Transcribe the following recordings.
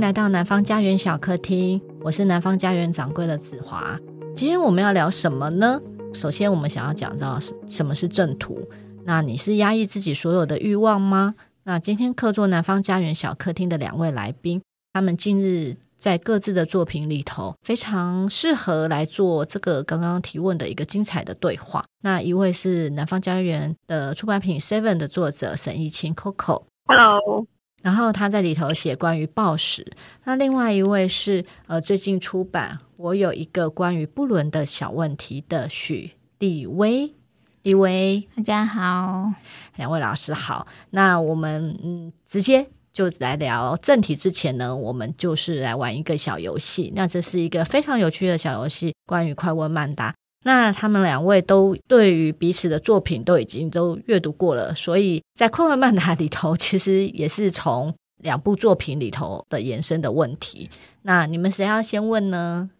迎来到南方家园小客厅，我是南方家园掌柜的子华。今天我们要聊什么呢？首先，我们想要讲到什么是正途。那你是压抑自己所有的欲望吗？那今天客座南方家园小客厅的两位来宾，他们近日在各自的作品里头，非常适合来做这个刚刚提问的一个精彩的对话。那一位是南方家园的出版品 Seven 的作者沈怡清 Coco，Hello。然后他在里头写关于暴食。那另外一位是呃最近出版我有一个关于不伦的小问题的许立威，立威，大家好，两位老师好。那我们嗯直接就来聊正题之前呢，我们就是来玩一个小游戏。那这是一个非常有趣的小游戏，关于快问慢答。那他们两位都对于彼此的作品都已经都阅读过了，所以在快问慢答里头，其实也是从两部作品里头的延伸的问题。那你们谁要先问呢？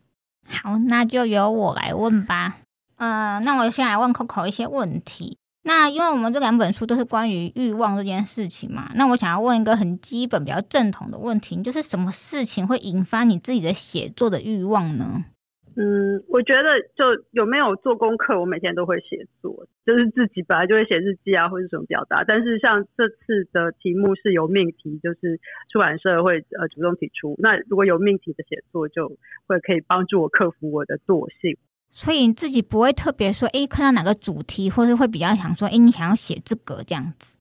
好，那就由我来问吧。呃，那我先来问 Coco 一些问题。那因为我们这两本书都是关于欲望这件事情嘛，那我想要问一个很基本、比较正统的问题，就是什么事情会引发你自己的写作的欲望呢？嗯，我觉得就有没有做功课，我每天都会写作，就是自己本来就会写日记啊，或者什么表达。但是像这次的题目是有命题，就是出版社会呃主动提出。那如果有命题的写作，就会可以帮助我克服我的惰性。所以你自己不会特别说，哎，看到哪个主题，或是会比较想说，哎，你想要写这个这样子。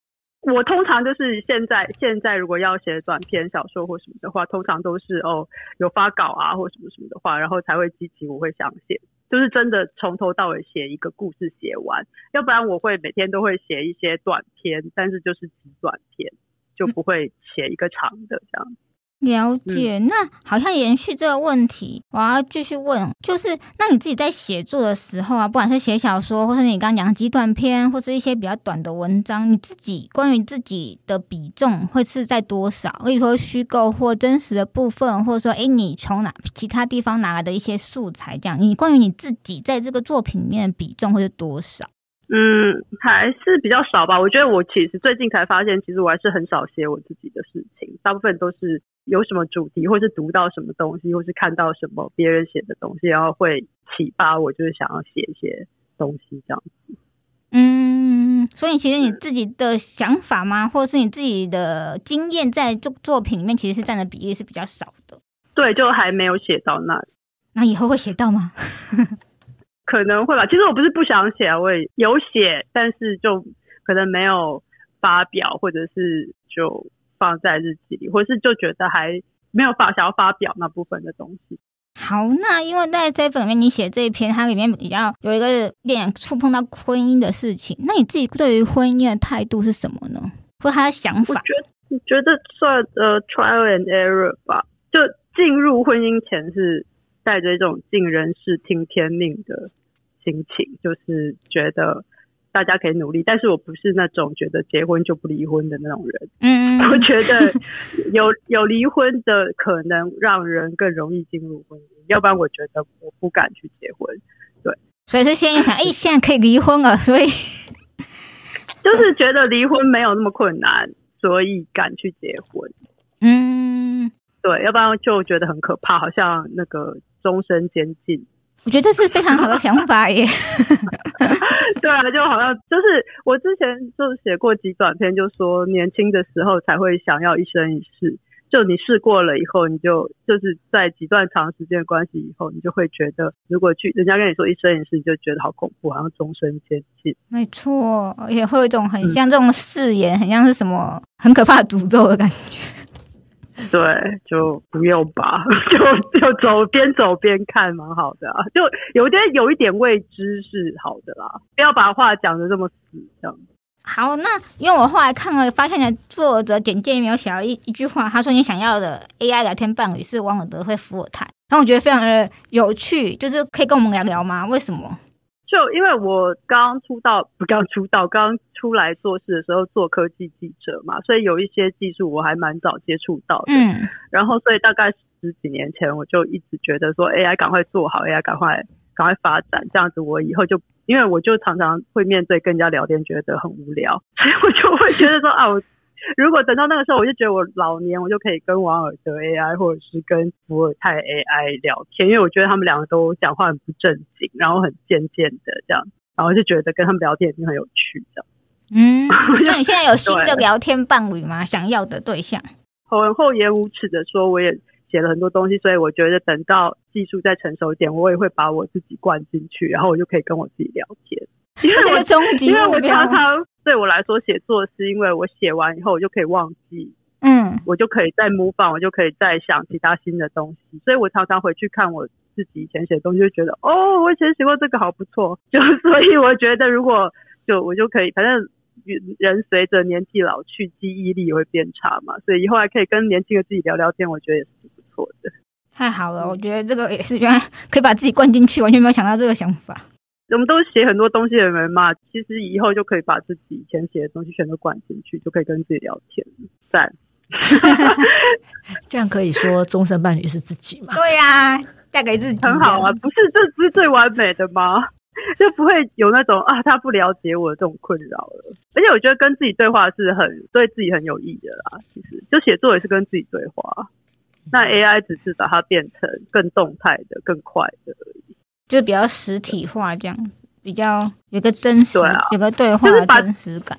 我通常就是现在，现在如果要写短篇小说或什么的话，通常都是哦有发稿啊或什么什么的话，然后才会激起我会想写，就是真的从头到尾写一个故事写完，要不然我会每天都会写一些短篇，但是就是极短篇，就不会写一个长的这样。了解，嗯、那好像延续这个问题，我要继续问，就是那你自己在写作的时候啊，不管是写小说，或是你刚刚讲极短篇，或是一些比较短的文章，你自己关于自己的比重会是在多少？可以说虚构或真实的部分，或者说，哎，你从哪其他地方拿来的一些素材，这样，你关于你自己在这个作品里面的比重会是多少？嗯，还是比较少吧。我觉得我其实最近才发现，其实我还是很少写我自己的事情，大部分都是有什么主题，或是读到什么东西，或是看到什么别人写的东西，然后会启发我，就是想要写一些东西这样子。嗯，所以其实你自己的想法吗，或者是你自己的经验，在作作品里面其实是占的比例是比较少的。对，就还没有写到那里。那以后会写到吗？可能会吧。其实我不是不想写，我也有写，但是就可能没有发表，或者是就放在日记里，或是就觉得还没有发想要发表那部分的东西。好，那因为在这本里面你写这一篇，它里面比较有一个点触碰到婚姻的事情。那你自己对于婚姻的态度是什么呢？或他的想法？我觉得，我觉得算呃 trial and error 吧。就进入婚姻前是带着一种尽人事听天命的。心情就是觉得大家可以努力，但是我不是那种觉得结婚就不离婚的那种人。嗯，我觉得 有有离婚的可能，让人更容易进入婚姻。要不然，我觉得我不敢去结婚。对，所以是现在想，哎，现在可以离婚了，所以 就是觉得离婚没有那么困难，所以敢去结婚。嗯，对，要不然就觉得很可怕，好像那个终身监禁。我觉得这是非常好的想法耶。对啊，就好像就是我之前就写过几短篇，就说年轻的时候才会想要一生一世，就你试过了以后，你就就是在几段长时间的关系以后，你就会觉得，如果去人家跟你说一生一世，你就觉得好恐怖，好像终身监禁。没错，也会有一种很像这种誓言，嗯、很像是什么很可怕的诅咒的感觉。对，就不用吧，就就走边走边看，蛮好的啊。就有点有一点未知是好的啦，不要把话讲得这么死，这样。好，那因为我后来看了，发现了作者简介里面有写到一一句话，他说你想要的 AI 聊天伴侣是王尔德会伏尔泰，然后我觉得非常的有趣，就是可以跟我们聊聊吗？为什么？就因为我刚出道，不刚出道，刚出来做事的时候做科技记者嘛，所以有一些技术我还蛮早接触到的。嗯，然后所以大概十几年前我就一直觉得说 AI 赶快做好，AI 赶快赶快发展，这样子我以后就因为我就常常会面对跟人家聊天，觉得很无聊，所以我就会觉得说啊，我 如果等到那个时候，我就觉得我老年，我就可以跟王尔德 AI 或者是跟伏尔泰 AI 聊天，因为我觉得他们两个都讲话很不正经，然后很贱贱的这样，然后就觉得跟他们聊天已经很有趣这样。嗯，那你现在有新的聊天伴侣吗？想要的对象？很厚颜无耻的说，我也写了很多东西，所以我觉得等到技术再成熟一点，我也会把我自己灌进去，然后我就可以跟我自己聊天。因为我终极，因为我常常对我来说写作是因为我写完以后我就可以忘记，嗯，我就可以再模仿，我就可以再想其他新的东西，所以我常常回去看我自己以前写的东西，就觉得哦，我以前写过这个好不错，就 所以我觉得如果就我就可以，反正。人随着年纪老去，记忆力也会变差嘛，所以以后还可以跟年轻的自己聊聊天，我觉得也是不错的。太好了，我觉得这个也是原来可以把自己灌进去，完全没有想到这个想法。我们都写很多东西的人嘛，其实以后就可以把自己以前写的东西全都灌进去，就可以跟自己聊天。赞，这样可以说终身伴侣是自己吗？对呀、啊，嫁给自己很好啊，不是这是最完美的吗？就不会有那种啊，他不了解我的这种困扰了。而且我觉得跟自己对话是很对自己很有意义的啦。其实就写作也是跟自己对话，那 AI 只是把它变成更动态的、更快的而已，就比较实体化这样子，比较有个真实，对啊、有个对话的真实感。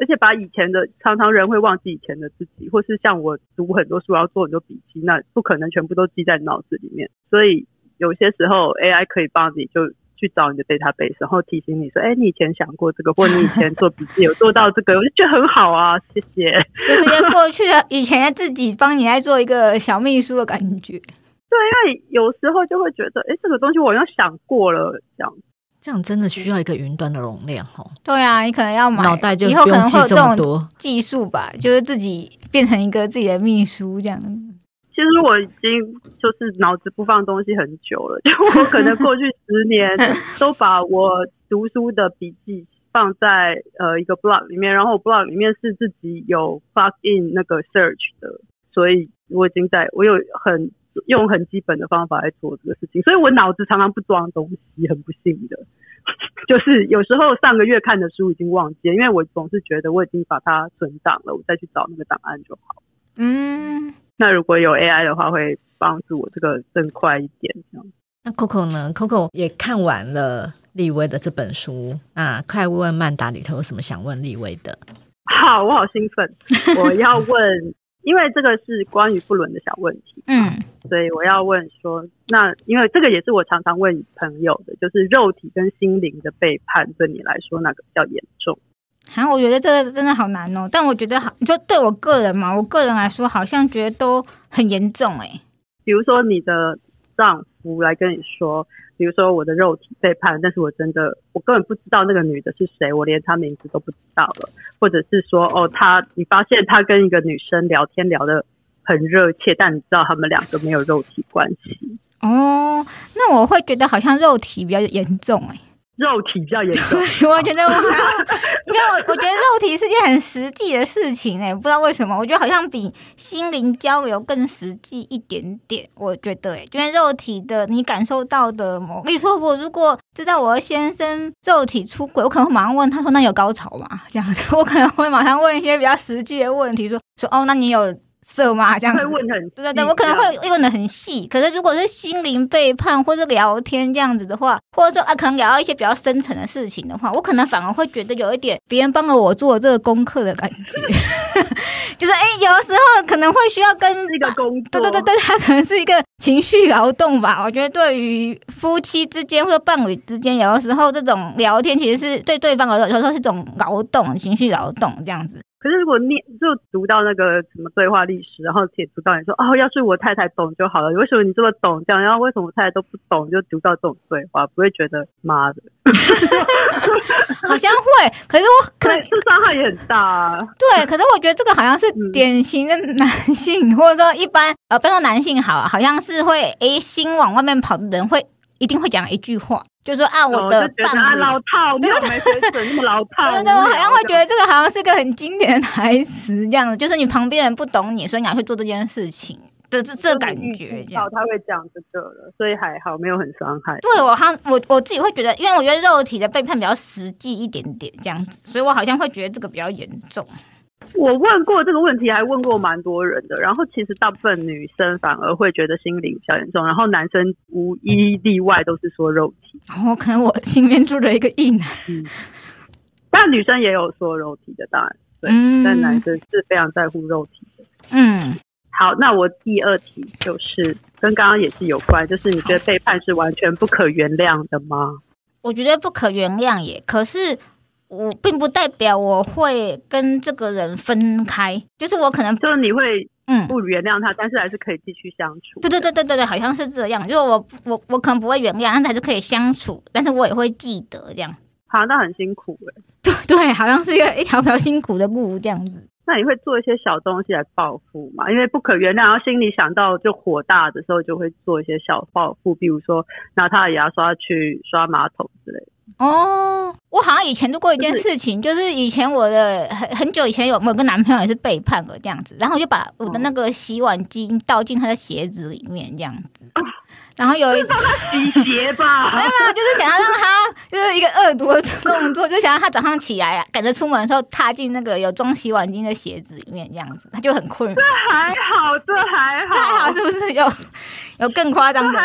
而且把以前的常常人会忘记以前的自己，或是像我读很多书要做很多笔记，那不可能全部都记在脑子里面。所以有些时候 AI 可以帮你就。去找你的 database，然后提醒你说：“哎，你以前想过这个，或你以前做笔记有做到这个，我就觉得很好啊，谢谢。”就是过去的 以前的自己帮你来做一个小秘书的感觉。对，因为有时候就会觉得，哎，这个东西我好像想过了，这样这样真的需要一个云端的容量哦。对啊，你可能要买，脑袋就以后可能会有这种技术吧，就是自己变成一个自己的秘书这样。其实我已经就是脑子不放东西很久了，就我可能过去十年 都把我读书的笔记放在呃一个 blog 里面，然后我 blog 里面是自己有 plug in 那个 search 的，所以我已经在我有很用很基本的方法来做这个事情，所以我脑子常常不装东西，很不幸的，就是有时候上个月看的书已经忘记了，因为我总是觉得我已经把它存档了，我再去找那个档案就好。嗯。那如果有 AI 的话，会帮助我这个更快一点。这样。那 Coco 呢？Coco 也看完了立威的这本书。那快问慢答里头有什么想问立威的？好，我好兴奋！我要问，因为这个是关于不伦的小问题。嗯，所以我要问说，那因为这个也是我常常问朋友的，就是肉体跟心灵的背叛，对你来说哪个比较严重？好，我觉得这个真的好难哦。但我觉得好，就对我个人嘛，我个人来说，好像觉得都很严重诶。比如说你的丈夫来跟你说，比如说我的肉体背叛，但是我真的我根本不知道那个女的是谁，我连她名字都不知道了。或者是说，哦，他你发现他跟一个女生聊天聊得很热切，但你知道他们两个没有肉体关系。哦，那我会觉得好像肉体比较严重诶。肉体比较严重，我觉得我还要，因为我我觉得肉体是件很实际的事情哎，不知道为什么，我觉得好像比心灵交流更实际一点点。我觉得哎，因为肉体的你感受到的某，比如说我如果知道我的先生肉体出轨，我可能会马上问他说：“那有高潮吗？”这样子，我可能会马上问一些比较实际的问题，说说哦，那你有？色吗？这样子，会问很对对对，我可能会问的很细。可是如果是心灵背叛或者聊天这样子的话，或者说啊，可能聊到一些比较深层的事情的话，我可能反而会觉得有一点别人帮了我做这个功课的感觉。就是哎、欸，有的时候可能会需要跟一个工作，对对对对，他可能是一个情绪劳动吧。我觉得对于夫妻之间或者伴侣之间，有的时候这种聊天其实是对对方来说，有时候是一种劳动，情绪劳动这样子。可是如果念就读到那个什么对话历史，然后写读到你说哦，要是我太太懂就好了。为什么你这么懂这样？然后为什么我太太都不懂？就读到这种对话，不会觉得妈的，好像会。可是我 可能伤害也很大啊。对，可是我觉得这个好像是典型的男性，嗯、或者说一般呃，不要说男性好，好像是会诶心往外面跑的人会一定会讲一句话。就说啊，我的伴侣、哦、老套，没有没水准，那么老套。对对，我好像会觉得这个好像是一个很经典的台词，这样子，就是你旁边人不懂你，所以你要去做这件事情的这这感觉。好，他会讲这个了，所以还好，没有很伤害。对我，好像我我自己会觉得，因为我觉得肉体的背叛比较实际一点点，这样子，所以我好像会觉得这个比较严重。我问过这个问题，还问过蛮多人的。然后其实大部分女生反而会觉得心理比较严重，然后男生无一例外都是说肉体。然后可能我心里面住着一个异男，嗯，但女生也有说肉体的，当然对，嗯，但男生是非常在乎肉体的。嗯，好，那我第二题就是跟刚刚也是有关，就是你觉得背叛是完全不可原谅的吗？我觉得不可原谅耶，可是。我并不代表我会跟这个人分开，就是我可能就是你会嗯不原谅他，嗯，但是还是可以继续相处。对对对对对对，好像是这样。就是我我我可能不会原谅，但是还是可以相处，但是我也会记得这样。好，那很辛苦哎。对对，好像是一个一条条辛苦的路这样子。那你会做一些小东西来报复吗？因为不可原谅，然后心里想到就火大的时候，就会做一些小报复，比如说拿他的牙刷去刷马桶之类的。哦，我好像以前做过一件事情，就是、就是以前我的很很久以前有某个男朋友也是背叛了这样子，然后我就把我的那个洗碗巾倒进他的鞋子里面这样子，然后有一次洗鞋吧，没有没有，就是想要让他就是一个恶毒的动作，就想要他早上起来啊，赶着出门的时候踏进那个有装洗碗巾的鞋子里面这样子，他就很困扰。这还好，这还好，这还好，是不是有有更夸张的？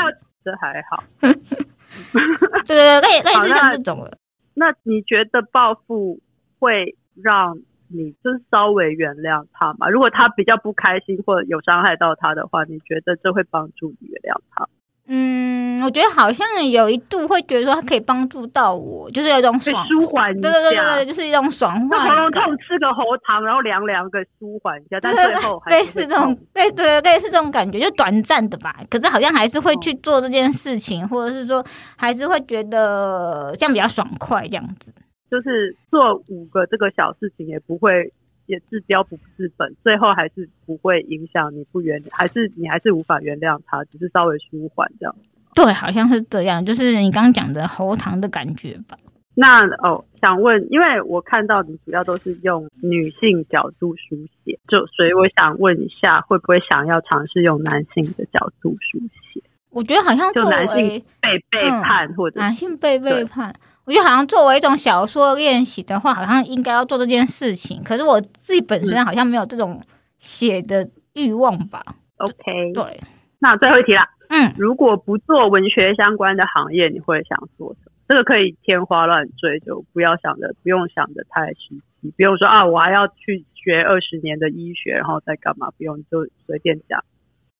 这还好。对对对，类类似像这种了。那你觉得报复会让你就是稍微原谅他吗？如果他比较不开心或者有伤害到他的话，你觉得这会帮助你原谅他？嗯，我觉得好像有一度会觉得说它可以帮助到我，就是有一种爽舒缓一下，对对对对，就是一种爽化。喉咙痛吃个喉糖，然后凉凉的舒缓一下，但最后还是类似这种，对对类似这种感觉，就短暂的吧。可是好像还是会去做这件事情，哦、或者是说还是会觉得这样比较爽快，这样子。就是做五个这个小事情也不会。也治标不治本，最后还是不会影响你不原谅，还是你还是无法原谅他，只是稍微舒缓这样。对，好像是这样，就是你刚刚讲的喉糖的感觉吧。那哦，想问，因为我看到你主要都是用女性角度书写，就所以我想问一下，会不会想要尝试用男性的角度书写？我觉得好像就男性被背叛，嗯、或者男性被背叛。我觉得好像作为一种小说练习的话，好像应该要做这件事情。可是我自己本身好像没有这种写的欲望吧。OK，对。那最后一题啦。嗯，如果不做文学相关的行业，你会想做什么？这个可以天花乱坠，就不要想的，不用想的太实际。不用说啊，我还要去学二十年的医学，然后再干嘛？不用，就随便讲。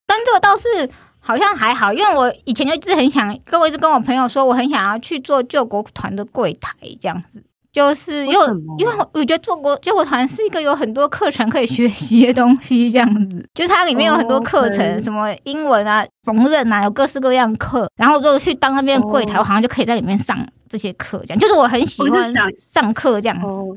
但这个倒是。好像还好，因为我以前就一直很想，跟我一直跟我朋友说，我很想要去做救国团的柜台这样子，就是因为因为我觉得做国救国团是一个有很多课程可以学习的东西，这样子，就是它里面有很多课程，oh, 什么英文啊、缝纫啊，有各式各样课。然后如果去当那边柜台，我好像就可以在里面上这些课，这样就是我很喜欢上课这样子。Oh.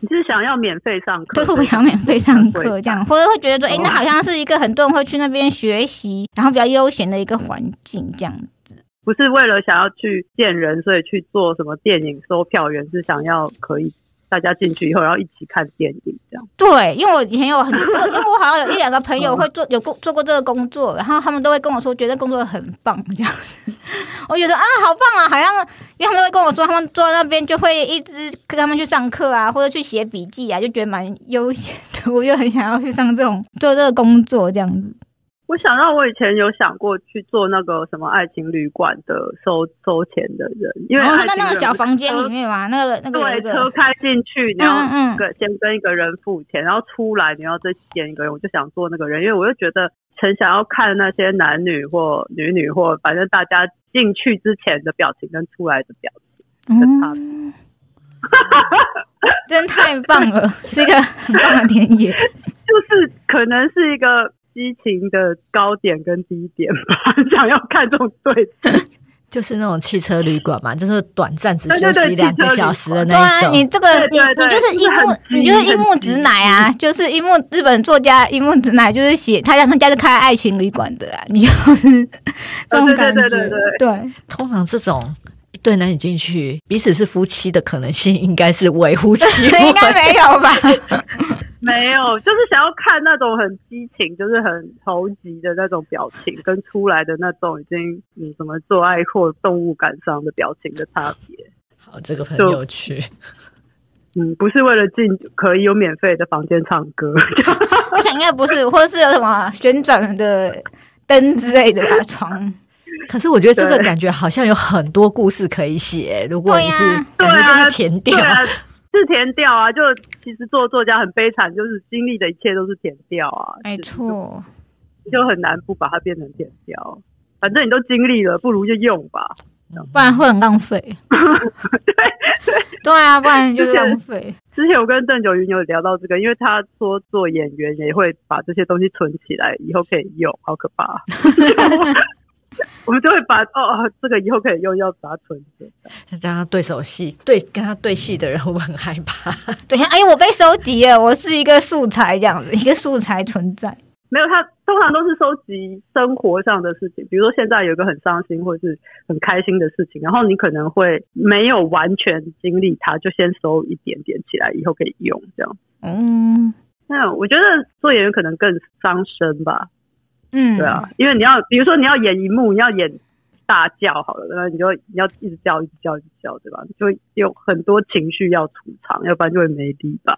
你是想要免费上课？对，我想免费上课这样，或者会觉得说，哎、欸，那好像是一个很多人会去那边学习，然后比较悠闲的一个环境这样子。不是为了想要去见人，所以去做什么电影收票员，是想要可以。大家进去以后，然后一起看电影，这样。对，因为我以前有很多，因为我好像有一两个朋友会做，有过做过这个工作，然后他们都会跟我说，觉得工作很棒，这样子。我觉得啊，好棒啊，好像，因为他们都会跟我说，他们坐在那边就会一直跟他们去上课啊，或者去写笔记啊，就觉得蛮悠闲的。我就很想要去上这种做这个工作，这样子。我想到我以前有想过去做那个什么爱情旅馆的收收钱的人，因为在那个小房间里面嘛，那个那个对，车开进去，然后跟先跟一个人付钱，然后出来你要再见一个人，我就想做那个人，因为我就觉得很想要看那些男女或女女或反正大家进去之前的表情跟出来的表情，跟他们，真太棒了，是一个很棒的田野，就是可能是一个。激情的高点跟低点吧，想要看这种对，就是那种汽车旅馆嘛，就是短暂只休息两个小时的那种。对啊，你这个你你就是樱木，你就是樱木直乃啊，就是樱木日本作家樱木直乃，就是写他他们家是开爱情旅馆的啊，你就是这种感觉。对对对对对，对，通常这种一对男女进去，彼此是夫妻的可能性应该是微乎其微，应该没有吧？没有，就是想要看那种很激情，就是很投机的那种表情，跟出来的那种已经嗯什么做爱或动物感伤的表情的差别。好，这个很有趣。嗯，不是为了进可以有免费的房间唱歌，我想应该不是，或者是有什么旋转的灯之类的吧，床。可是我觉得这个感觉好像有很多故事可以写。如果你是感觉就是填掉，啊啊，是填掉啊！就其实做作家很悲惨，就是经历的一切都是填掉啊。没错，就很难不把它变成填掉。反正你都经历了，不如就用吧。不然会很浪费。对 对对啊，不然就是浪费。之前我跟邓九云有聊到这个，因为他说做演员也会把这些东西存起来，以后可以用，好可怕。我们就会把哦，这个以后可以用，要把它存着。这样对手戏对跟他对戏的人我很害怕？等下，哎，我被收集了，我是一个素材，这样子一个素材存在。没有，他通常都是收集生活上的事情，比如说现在有一个很伤心或者是很开心的事情，然后你可能会没有完全经历它，就先收一点点起来，以后可以用这样。嗯，那我觉得做演员可能更伤身吧。嗯，对啊，因为你要比如说你要演一幕，你要演大叫好了，那你就你要一直叫，一直叫，一直叫，对吧？就有很多情绪要储藏，要不然就会没底吧。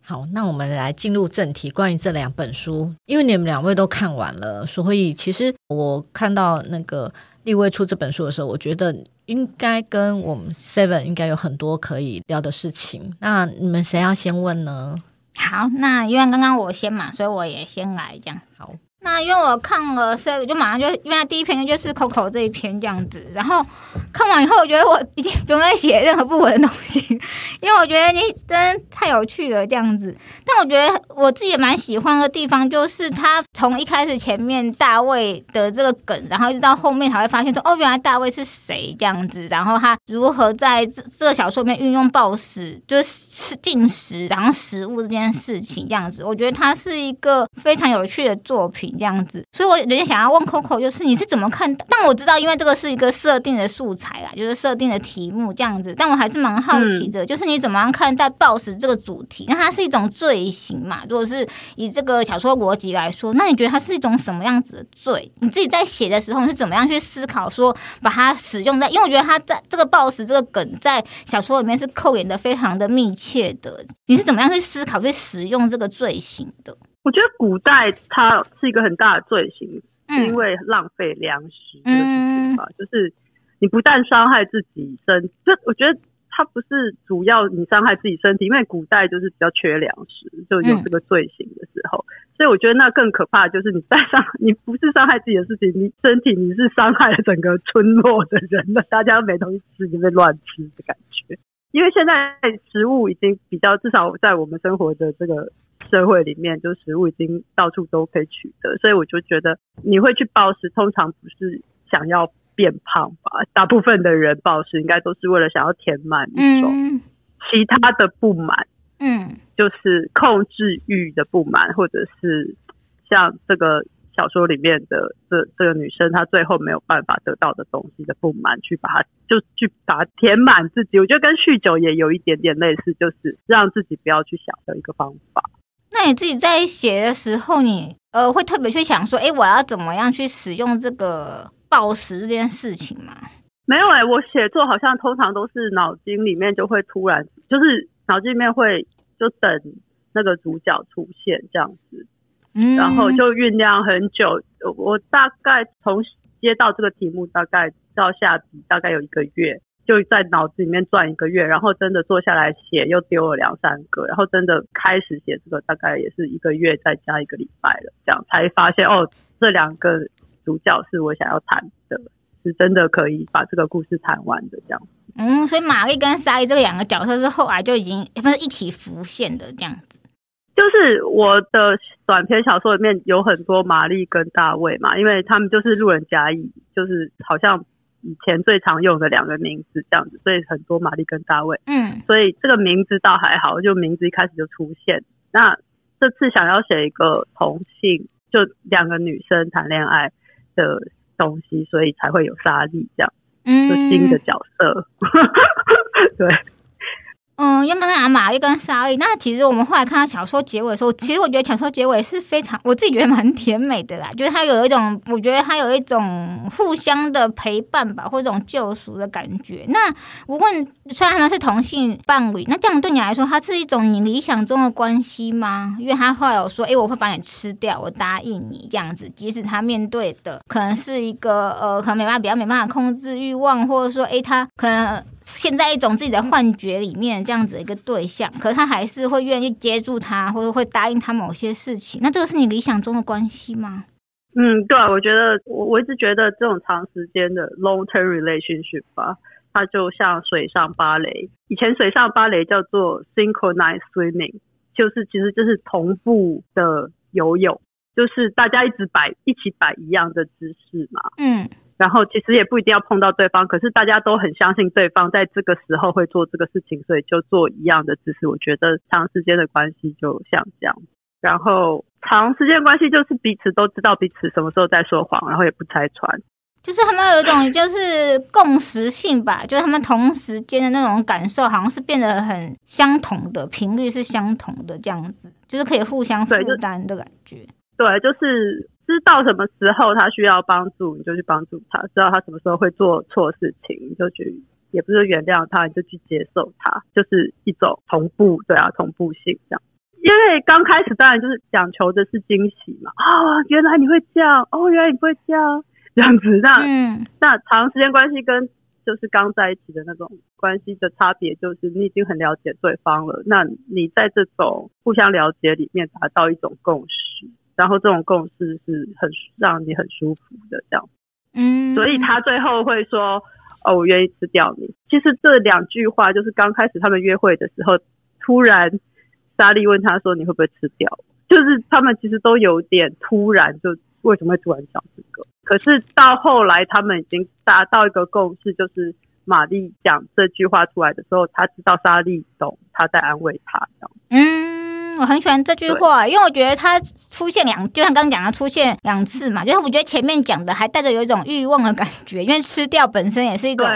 好，那我们来进入正题。关于这两本书，因为你们两位都看完了，所以其实我看到那个立威出这本书的时候，我觉得应该跟我们 Seven 应该有很多可以聊的事情。那你们谁要先问呢？好，那因为刚刚我先嘛，所以我也先来这样。那因为我看了，所以我就马上就，因为他第一篇就是 Coco 这一篇这样子，然后看完以后，我觉得我已经不用再写任何不文的东西，因为我觉得你真的太有趣了这样子。但我觉得我自己也蛮喜欢的地方，就是他从一开始前面大卫的这个梗，然后一直到后面才会发现说，哦，原来大卫是谁这样子，然后他如何在这这个小说里面运用暴食，就是吃进食，然后食物这件事情这样子。我觉得它是一个非常有趣的作品。这样子，所以我有点想要问 Coco，就是你是怎么看？但我知道，因为这个是一个设定的素材啦，就是设定的题目这样子。但我还是蛮好奇的，嗯、就是你怎么样看待暴食这个主题？那它是一种罪行嘛？如果是以这个小说逻辑来说，那你觉得它是一种什么样子的罪？你自己在写的时候，是怎么样去思考说把它使用在？因为我觉得它在这个暴食这个梗在小说里面是扣连的非常的密切的。你是怎么样去思考去使用这个罪行的？我觉得古代它是一个很大的罪行，是因为浪费粮食这个事情吧。就是你不但伤害自己身，就我觉得它不是主要你伤害自己身体，因为古代就是比较缺粮食，就有这个罪行的时候。所以我觉得那更可怕，就是你在伤，你不是伤害自己的事情，你身体你是伤害了整个村落的人了，大家没东西吃，就被乱吃的感觉。因为现在食物已经比较，至少在我们生活的这个。社会里面，就食物已经到处都可以取得，所以我就觉得你会去暴食，通常不是想要变胖吧？大部分的人暴食应该都是为了想要填满一种其他的不满，嗯，就是控制欲的不满，或者是像这个小说里面的这这个女生，她最后没有办法得到的东西的不满，去把它就去把它填满自己。我觉得跟酗酒也有一点点类似，就是让自己不要去想的一个方法。那你自己在写的时候你，你呃会特别去想说，哎、欸，我要怎么样去使用这个暴食这件事情吗？没有哎、欸，我写作好像通常都是脑筋里面就会突然，就是脑筋里面会就等那个主角出现这样子，嗯，然后就酝酿很久。我大概从接到这个题目，大概到下笔，大概有一个月。就在脑子里面转一个月，然后真的坐下来写，又丢了两三个，然后真的开始写这个，大概也是一个月再加一个礼拜了，这样才发现哦，这两个主角是我想要谈的，是真的可以把这个故事谈完的这样。嗯，所以玛丽跟莎莉这两个角色是后来就已经不是一起浮现的这样子。就是我的短篇小说里面有很多玛丽跟大卫嘛，因为他们就是路人甲乙，就是好像。以前最常用的两个名字这样子，所以很多玛丽跟大卫，嗯，所以这个名字倒还好，就名字一开始就出现。那这次想要写一个同性，就两个女生谈恋爱的东西，所以才会有莎莉这样，嗯，就新的角色。对，嗯，因为刚阿玛丽跟莎莉，那其实我们后来看到小说结尾的时候，其实我觉得小说结尾是非常，我自己觉得蛮甜美的啦，就是它有一种，我觉得它有一种互相的陪伴吧，或者这种救赎的感觉。那我问，虽然他们是同性伴侣，那这样对你来说，它是一种你理想中的关系吗？因为他后来有说，哎，我会把你吃掉，我答应你这样子，即使他面对的可能是一个呃，可能没办法，比较没办法控制欲望，或者说，哎，他可能。陷在一种自己的幻觉里面，这样子一个对象，可是他还是会愿意接住他，或者会答应他某些事情。那这个是你理想中的关系吗？嗯，对，我觉得我我一直觉得这种长时间的 long term relationship 吧，它就像水上芭蕾。以前水上芭蕾叫做 synchronized swimming，就是其实就是同步的游泳，就是大家一直摆一起摆一样的姿势嘛。嗯。然后其实也不一定要碰到对方，可是大家都很相信对方在这个时候会做这个事情，所以就做一样的姿势。我觉得长时间的关系就像这样，然后长时间关系就是彼此都知道彼此什么时候在说谎，然后也不拆穿，就是他们有一种就是共识性吧，就是他们同时间的那种感受好像是变得很相同的频率是相同的这样子，就是可以互相负担的感觉。对，就是。知道什么时候他需要帮助，你就去帮助他；知道他什么时候会做错事情，你就去，也不是原谅他，你就去接受他，就是一种同步，对啊，同步性这样。因为刚开始当然就是讲求的是惊喜嘛，啊、哦，原来你会这样，哦，原来你不会这样，这样子。那、嗯、那长时间关系跟就是刚在一起的那种关系的差别，就是你已经很了解对方了，那你在这种互相了解里面达到一种共识。然后这种共识是很让你很舒服的，这样，嗯，所以他最后会说：“哦，我愿意吃掉你。”其实这两句话就是刚开始他们约会的时候，突然莎莉问他说：“你会不会吃掉？”就是他们其实都有点突然，就为什么会突然讲这个？可是到后来，他们已经达到一个共识，就是玛丽讲这句话出来的时候，他知道莎莉懂他在安慰他，这样，嗯。我很喜欢这句话，因为我觉得它出现两，就像刚刚讲的出现两次嘛，就是我觉得前面讲的还带着有一种欲望的感觉，因为吃掉本身也是一种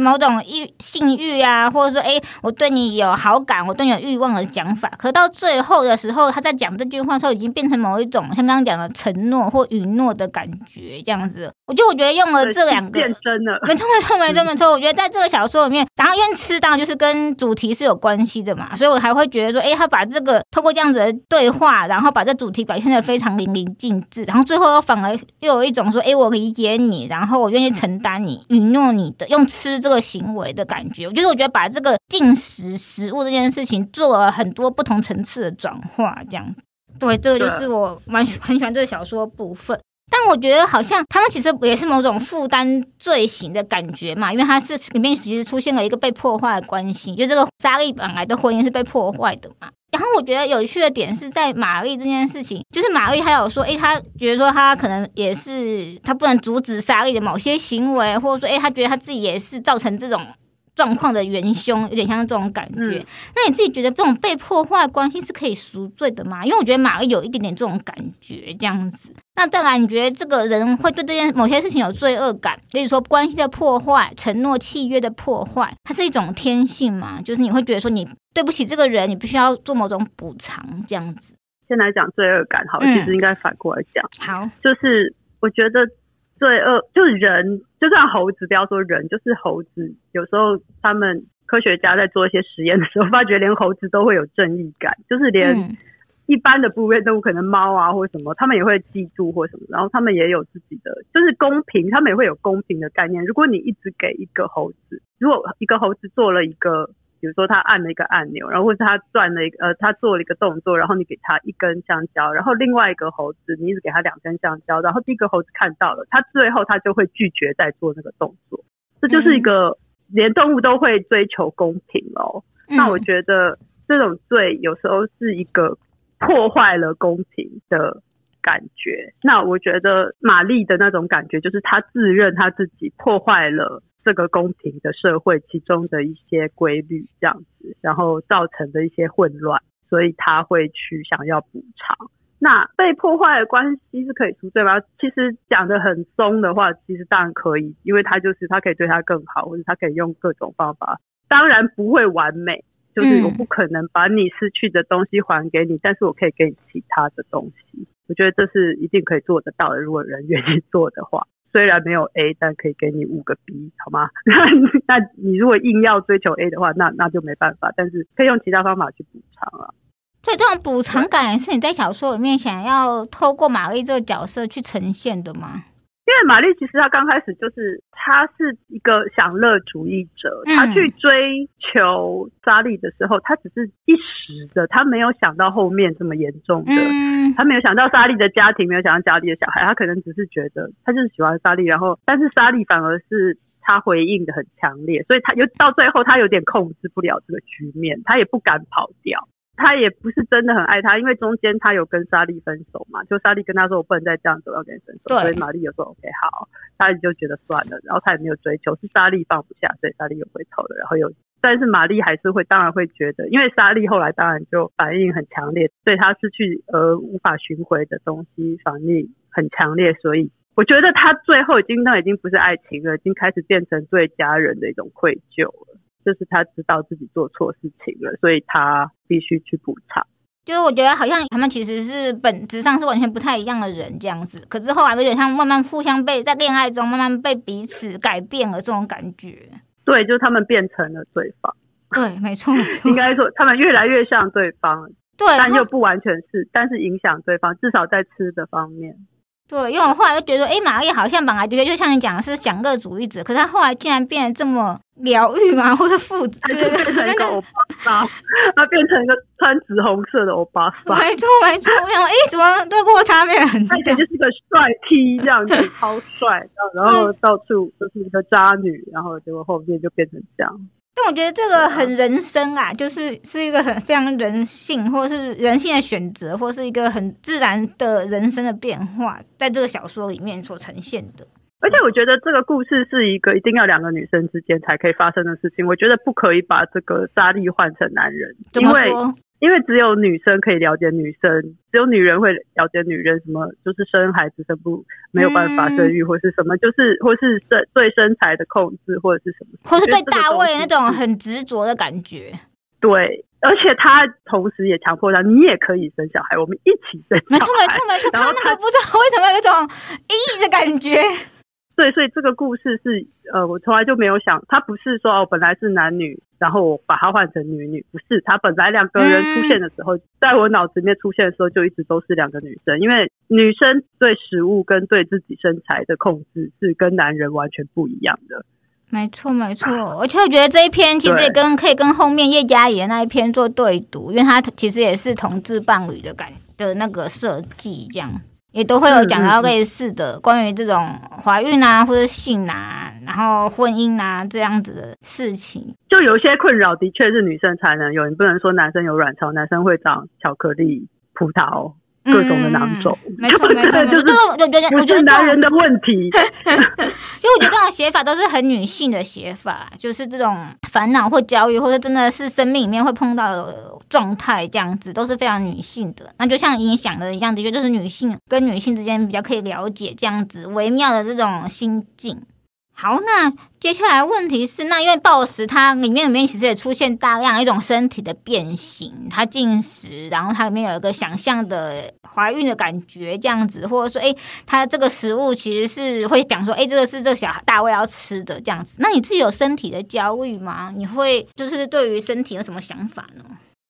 某种欲性欲啊，或者说哎，我对你有好感，我对你有欲望的讲法。可到最后的时候，他在讲这句话的时候，已经变成某一种像刚刚讲的承诺或允诺的感觉，这样子。我就我觉得用了这两个，变真了，没错没错没错没错。我觉得在这个小说里面，然后因为吃当然就是跟主题是有关系的嘛，所以我还会觉得说，哎，他把这个。透过这样子的对话，然后把这主题表现的非常淋漓尽致，然后最后又反而又有一种说：“哎，我理解你，然后我愿意承担你，允诺你的用吃这个行为的感觉。”就是我觉得把这个进食食物这件事情做了很多不同层次的转化，这样。对，这个就是我蛮很喜欢这个小说部分。但我觉得好像他们其实也是某种负担罪行的感觉嘛，因为他是里面其实出现了一个被破坏的关系，就这个莎莉本来的婚姻是被破坏的嘛。然后我觉得有趣的点是在玛丽这件事情，就是玛丽还有说，诶，她觉得说她可能也是她不能阻止莎莉的某些行为，或者说，诶，她觉得她自己也是造成这种。状况的元凶有点像这种感觉，嗯、那你自己觉得这种被破坏关系是可以赎罪的吗？因为我觉得马儿有一点点这种感觉，这样子。那再来，你觉得这个人会对这件某些事情有罪恶感，比如说关系的破坏、承诺契约的破坏，它是一种天性吗？就是你会觉得说你对不起这个人，你必须要做某种补偿，这样子。先来讲罪恶感，好，其实应该反过来讲。嗯、好，就是我觉得。罪恶就是人，就算猴子，不要说人，就是猴子。有时候他们科学家在做一些实验的时候，发觉连猴子都会有正义感，就是连一般的哺乳类动物，可能猫啊或什么，他们也会嫉妒或什么，然后他们也有自己的，就是公平，他们也会有公平的概念。如果你一直给一个猴子，如果一个猴子做了一个。比如说他按了一个按钮，然后或者他转了一个呃，他做了一个动作，然后你给他一根香蕉，然后另外一个猴子你一直给他两根香蕉，然后第一个猴子看到了，他最后他就会拒绝再做那个动作。这就是一个连动物都会追求公平哦。嗯、那我觉得这种罪有时候是一个破坏了公平的感觉。那我觉得玛丽的那种感觉就是他自认他自己破坏了。这个公平的社会，其中的一些规律这样子，然后造成的一些混乱，所以他会去想要补偿。那被破坏的关系是可以赎罪吗？其实讲得很松的话，其实当然可以，因为他就是他可以对他更好，或者他可以用各种方法，当然不会完美。就是我不可能把你失去的东西还给你，但是我可以给你其他的东西。我觉得这是一定可以做得到的，如果人愿意做的话。虽然没有 A，但可以给你五个 B，好吗？那你如果硬要追求 A 的话，那那就没办法。但是可以用其他方法去补偿啊。所以这种补偿感是你在小说里面想要透过玛丽这个角色去呈现的吗？因为玛丽其实她刚开始就是她是一个享乐主义者，她去追求莎莉的时候，她只是一时的，她没有想到后面这么严重的，她没有想到莎莉的家庭，没有想到家里的小孩，她可能只是觉得她就是喜欢莎莉，然后但是莎莉反而是她回应的很强烈，所以她有到最后她有点控制不了这个局面，她也不敢跑掉。他也不是真的很爱他，因为中间他有跟莎莉分手嘛，就莎莉跟他说，我不能再这样子，我要跟你分手。所以玛丽有说 OK 好，莎莉就觉得算了，然后他也没有追求，是莎莉放不下，所以莎莉有回头了，然后有，但是玛丽还是会当然会觉得，因为莎莉后来当然就反应很强烈，对他失去而无法寻回的东西反应很强烈，所以我觉得他最后已经那已经不是爱情了，已经开始变成对家人的一种愧疚了。就是他知道自己做错事情了，所以他必须去补偿。就是我觉得好像他们其实是本质上是完全不太一样的人这样子，可是后来有点像慢慢互相被在恋爱中慢慢被彼此改变了这种感觉。对，就是他们变成了对方。对，没错，没错。应该说他们越来越像对方。对，但又不完全是，但是影响对方，至少在吃的方面。对，因为我后来就觉得，哎，玛丽好像本来觉得就像你讲的是享乐主义者，可是他后来竟然变得这么疗愈嘛，或者负责，对对对，变成一个欧巴桑，他变成一个穿紫红色的欧巴桑。没错没错，我想，哎，怎么这落差变很大？他以前就是个帅 T 这样子，超帅，然后到处都是一个渣女，然后结果后面就变成这样。但我觉得这个很人生啊，就是是一个很非常人性，或者是人性的选择，或是一个很自然的人生的变化，在这个小说里面所呈现的。而且我觉得这个故事是一个一定要两个女生之间才可以发生的事情。我觉得不可以把这个莎莉换成男人，怎么说？因为只有女生可以了解女生，只有女人会了解女人。什么就是生孩子生不没有办法生育，或是什么，就是或是身对身材的控制，或者是什么，或是对大卫那种很执着的感觉。对，而且他同时也强迫他，你也可以生小孩，我们一起生小孩。没错，没错，没错。他那个不知道为什么有一种 异异的感觉。对，所以这个故事是，呃，我从来就没有想，他不是说哦，本来是男女，然后我把它换成女女，不是，他本来两个人出现的时候，嗯、在我脑子里面出现的时候，就一直都是两个女生，因为女生对食物跟对自己身材的控制是跟男人完全不一样的。没错，没错，而且我觉得这一篇其实也跟可以跟后面叶嘉仪那一篇做对读，因为它其实也是同志伴侣的感的那个设计这样。也都会有讲到类似的关于这种怀孕啊，或者性啊，然后婚姻啊这样子的事情，就有些困扰的确是女生才能有，你不能说男生有卵巢，男生会长巧克力、葡萄。各种的囊肿，没错 没错，就是我觉得我觉得男人的问题，因为我觉得这种写法都是很女性的写法，就是这种烦恼或焦虑，或者真的是生命里面会碰到的状态，这样子都是非常女性的。那就像影响的一样，的确就是女性跟女性之间比较可以了解这样子微妙的这种心境。好，那接下来问题是，那因为暴食它里面里面其实也出现大量一种身体的变形，它进食，然后它里面有一个想象的怀孕的感觉这样子，或者说，哎，它这个食物其实是会讲说，哎，这个是这个小孩大卫要吃的这样子。那你自己有身体的焦虑吗？你会就是对于身体有什么想法呢？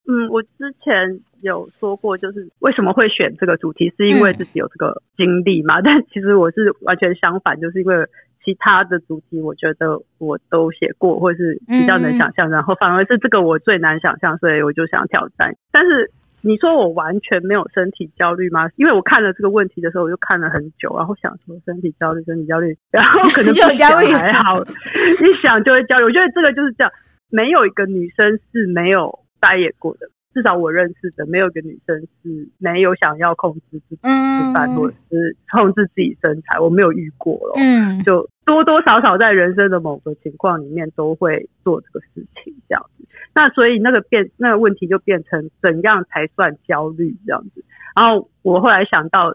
嗯，我之前有说过，就是为什么会选这个主题，是因为自己有这个经历嘛。但其实我是完全相反，就是因为。其他的主题，我觉得我都写过，或是比较能想象，嗯、然后反而是这个我最难想象，所以我就想挑战。但是你说我完全没有身体焦虑吗？因为我看了这个问题的时候，我就看了很久，然后想说身体焦虑，身体焦虑，然后可能不想还好，一想就会焦虑。我觉得这个就是这样，没有一个女生是没有待业过的。至少我认识的没有一个女生是没有想要控制自己吃饭，或者是控制自己身材，我没有遇过了。嗯，就多多少少在人生的某个情况里面都会做这个事情，这样子。那所以那个变那个问题就变成怎样才算焦虑这样子。然后我后来想到，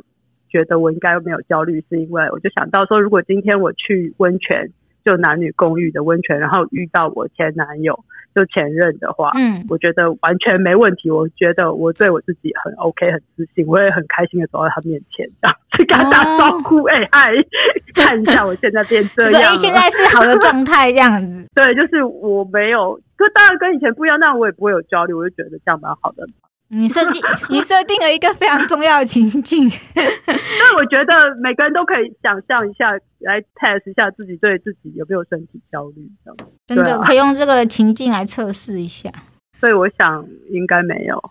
觉得我应该没有焦虑，是因为我就想到说，如果今天我去温泉就男女共浴的温泉，然后遇到我前男友就前任的话，嗯，我觉得完全没问题。我觉得我对我自己很 OK，很自信，我也很开心的走到他面前，这样去跟他打招呼，哎、哦，嗨、欸，看一下我现在变这 样，所以现在是好的 状态，这样子。对，就是我没有，就当然跟以前不一样，但我也不会有焦虑，我就觉得这样蛮好的。你设计，你设定了一个非常重要的情境，所以我觉得每个人都可以想象一下，来 test 一下自己对自己有没有身体焦虑，这样真的可以用这个情境来测试一下。所以我想应该没有。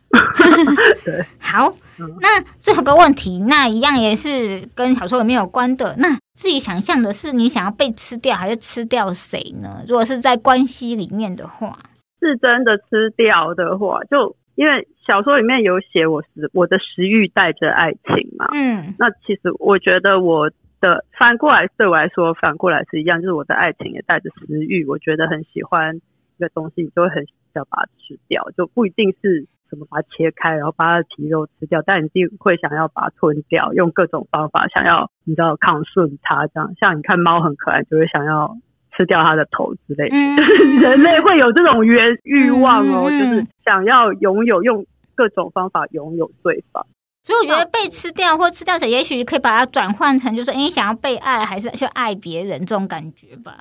对，好，那最后一个问题，那一样也是跟小说里面有关的。那自己想象的是，你想要被吃掉，还是吃掉谁呢？如果是在关系里面的话，是真的吃掉的话，就。因为小说里面有写我食我的食欲带着爱情嘛，嗯，那其实我觉得我的反过来对我来说反过来是一样，就是我的爱情也带着食欲，我觉得很喜欢一个东西，你就会很想把它吃掉，就不一定是什么把它切开，然后把它的皮肉吃掉，但你一定会想要把它吞掉，用各种方法想要你知道抗顺它这样，像你看猫很可爱，就会想要。吃掉他的头之类的，嗯、人类会有这种原欲望哦，嗯、就是想要拥有，用各种方法拥有对方。所以我觉得被吃掉或吃掉者，也许可以把它转换成，就是你想要被爱，还是去爱别人这种感觉吧。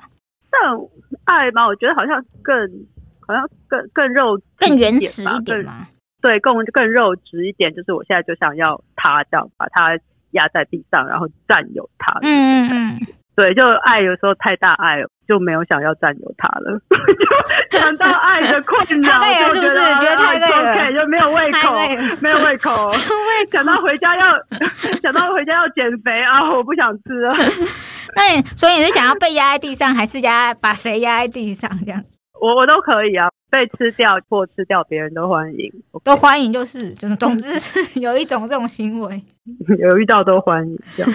但爱嘛，我觉得好像更好像更更肉更原始一点嘛。对，更更肉质一点，就是我现在就想要他这样，把他压在地上，然后占有他。嗯嗯嗯。对，就爱有时候太大爱了，就没有想要占有他了，就想到爱的困扰，是不是？觉得太累了，对，就没有胃口，没有胃口，想到回家要想到回家要减肥啊，我不想吃了。那你所以你是想要被压在地上，还是压把谁压在地上这样？我我都可以啊，被吃掉或吃掉别人都欢迎，都欢迎，就是就是，总之是有一种这种行为，有遇到都欢迎这样。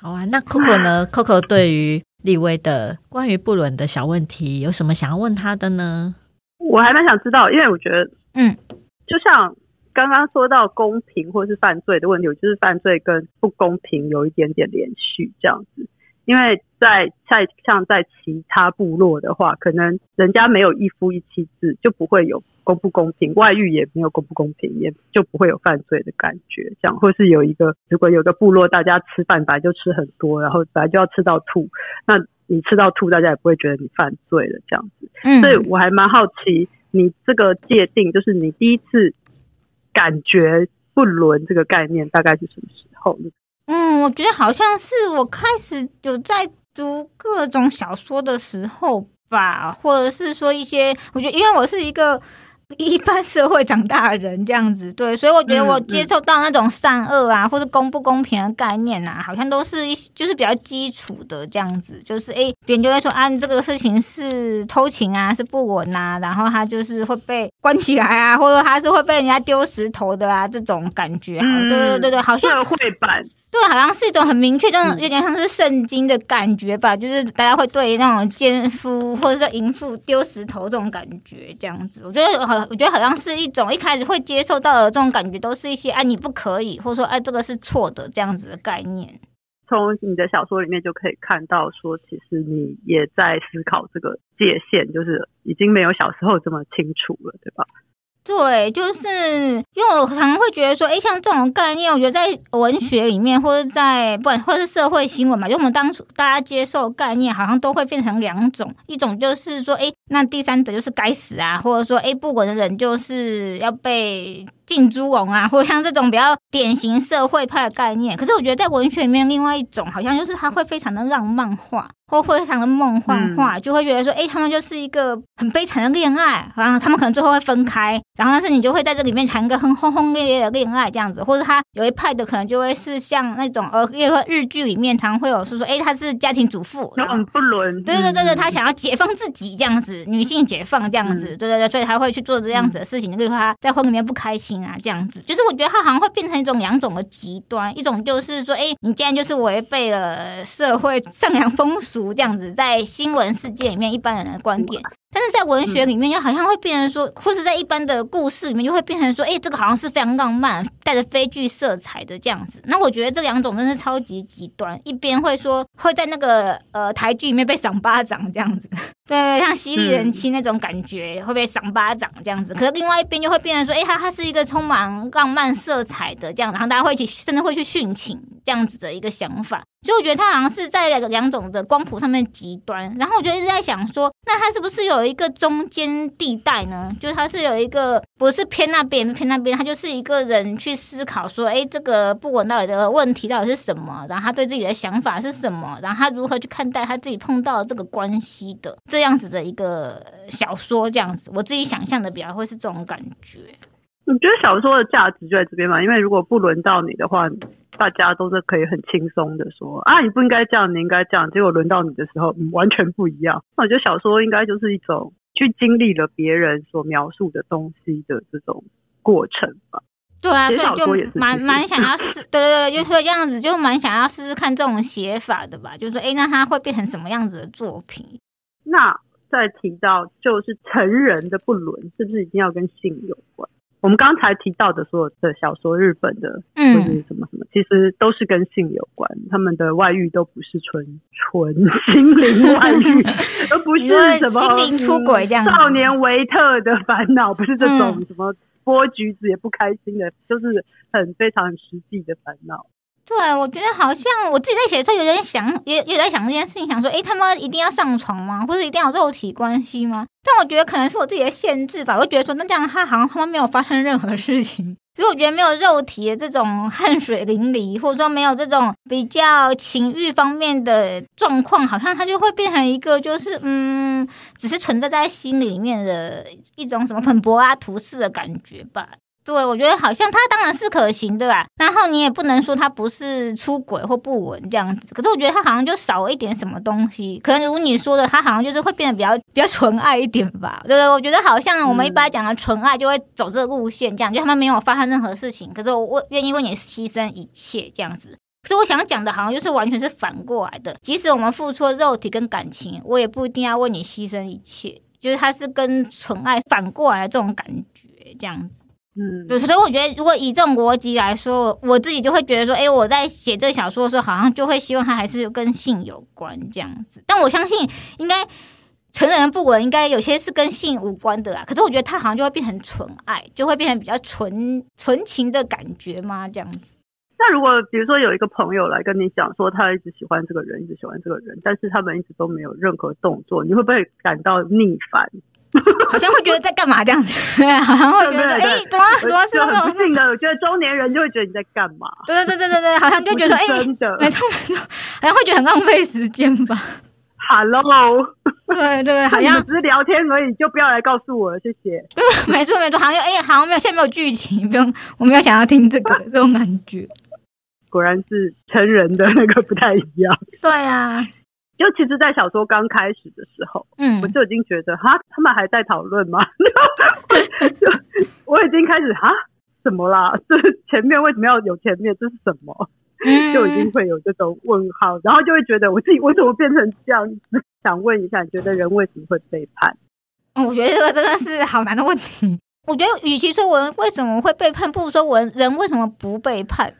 好啊，那 Coco 呢？Coco 对于立威的关于不伦的小问题，有什么想要问他的呢？我还蛮想知道，因为我觉得，嗯，就像刚刚说到公平或是犯罪的问题，我就是犯罪跟不公平有一点点连续这样子。因为在在像在其他部落的话，可能人家没有一夫一妻制，就不会有公不公平，外遇也没有公不公平，也就不会有犯罪的感觉。这样，或是有一个如果有个部落，大家吃饭本来就吃很多，然后本来就要吃到吐，那你吃到吐，大家也不会觉得你犯罪了。这样子，嗯，所以我还蛮好奇，你这个界定，就是你第一次感觉不伦这个概念，大概是什么时候？嗯，我觉得好像是我开始有在读各种小说的时候吧，或者是说一些，我觉得因为我是一个。一般社会长大的人这样子，对，所以我觉得我接受到那种善恶啊，或者公不公平的概念啊，好像都是一就是比较基础的这样子，就是诶，别人就会说啊，你这个事情是偷情啊，是不稳啊，然后他就是会被 关起来啊，或者他是会被人家丢石头的啊，这种感觉，对对对对，好像社会版。对，好像是一种很明确，这种有点像是圣经的感觉吧，嗯、就是大家会对那种奸夫或者说淫妇丢石头这种感觉，这样子。我觉得好，我觉得好像是一种一开始会接受到的这种感觉，都是一些哎你不可以，或者说哎这个是错的这样子的概念。从你的小说里面就可以看到，说其实你也在思考这个界限，就是已经没有小时候这么清楚了，对吧？对，就是因为我常常会觉得说，哎，像这种概念，我觉得在文学里面，或者在不管或是社会新闻嘛，就我们当初大家接受概念，好像都会变成两种，一种就是说，哎，那第三者就是该死啊，或者说，哎，不管的人就是要被。浸猪笼啊，或者像这种比较典型社会派的概念，可是我觉得在文学里面，另外一种好像就是它会非常的浪漫化，或非常的梦幻化，嗯、就会觉得说，哎，他们就是一个很悲惨的恋爱，然后他们可能最后会分开，然后但是你就会在这里面谈一个很轰轰烈烈的恋爱这样子，或者他有一派的可能就会是像那种呃，因为日剧里面常会有是说，哎，他是家庭主妇，然后很不伦，对对对对，他想要解放自己这样子，女性解放这样子，嗯、对对对，所以他会去做这样子的事情，就是他在婚里面不开心。啊，这样子，就是我觉得他好像会变成一种两种的极端，一种就是说，哎，你既然就是违背了社会 上扬风俗这样子，在新闻世界里面一般人的观点，但是在文学里面，又好像会变成说，或是在一般的故事里面，就会变成说，哎，这个好像是非常浪漫，带着悲剧色彩的这样子。那我觉得这两种真是超级极端，一边会说会在那个呃台剧里面被赏巴掌这样子，对，像犀利人妻那种感觉、嗯、会被赏巴掌这样子。可是另外一边就会变成说，哎，它它是一个充满浪漫色彩的这样，然后大家会一起甚至会去殉情这样子的一个想法。所以我觉得他好像是在两种的光谱上面极端，然后我就一直在想说，那他是不是有一个中间地带呢？就是他是有一个不是偏那边偏那边，他就是一个人去思考说，哎，这个不稳到底的问题到底是什么？然后他对自己的想法是什么？然后他如何去看待他自己碰到这个关系的这样子的一个小说，这样子，我自己想象的比较会是这种感觉。你觉得小说的价值就在这边吗？因为如果不轮到你的话。大家都是可以很轻松的说啊，你不应该这样，你应该这样。结果轮到你的时候，嗯，完全不一样。那我觉得小说应该就是一种去经历了别人所描述的东西的这种过程吧。对啊，所以就蛮蛮想要试，对 对对，就说这样子，就蛮想要试试看这种写法的吧。就是说，哎，那它会变成什么样子的作品？那再提到就是成人的不伦，是不是一定要跟性有关？我们刚才提到的所有的小说，日本的或者什么什么，其实都是跟性有关。他们的外遇都不是纯纯心灵外遇，而不是什么心灵出轨这样。少年维特的烦恼不是这种什么剥橘子也不开心的，就是很非常实际的烦恼。对，我觉得好像我自己在写的时候有点想，也也在想这件事情，想说，诶，他们一定要上床吗？或者一定要有肉体关系吗？但我觉得可能是我自己的限制吧。我觉得说，那这样他好像他们没有发生任何事情，所以我觉得没有肉体的这种汗水淋漓，或者说没有这种比较情欲方面的状况，好像他就会变成一个就是嗯，只是存在在心里面的一种什么很柏拉图式的感觉吧。对，我觉得好像他当然是可行的啦，然后你也不能说他不是出轨或不稳这样子。可是我觉得他好像就少了一点什么东西，可能如你说的，他好像就是会变得比较比较纯爱一点吧。对对，我觉得好像我们一般讲的纯爱就会走这个路线，这样就他们没有发生任何事情，可是我我愿意为你牺牲一切这样子。可是我想讲的好像就是完全是反过来的，即使我们付出了肉体跟感情，我也不一定要为你牺牲一切，就是他是跟纯爱反过来的这种感觉这样子。嗯，对，所以我觉得，如果以这种逻辑来说，我自己就会觉得说，哎，我在写这个小说的时候，好像就会希望它还是跟性有关这样子。但我相信，应该成人不文，应该有些是跟性无关的啦。可是我觉得它好像就会变成纯爱，就会变成比较纯纯情的感觉嘛，这样子。那如果比如说有一个朋友来跟你讲说，他一直喜欢这个人，一直喜欢这个人，但是他们一直都没有任何动作，你会不会感到腻烦？好像会觉得在干嘛这样子，对，好像会觉得哎，怎么什么事很不幸的？我觉得中年人就会觉得你在干嘛？对对对对对对，好像就觉得说哎，没错没错，好像会觉得很浪费时间吧？Hello，对对，好像只是聊天而已，就不要来告诉我了，谢谢。没错没错，好像哎，好像没有，现在没有剧情，不用，我没有想要听这个这种感觉。果然是成人的那个不太一样。对呀。就其实，在小说刚开始的时候，嗯，我就已经觉得，哈，他们还在讨论吗？就我已经开始，哈，什么啦？这前面为什么要有前面？这是什么？就已经会有这种问号，然后就会觉得，我自己为什么变成这样子？想问一下，你觉得人为什么会背叛？我觉得这个真的是好难的问题。我觉得，与其说我们为什么会背叛，不如说我们人为什么不背叛？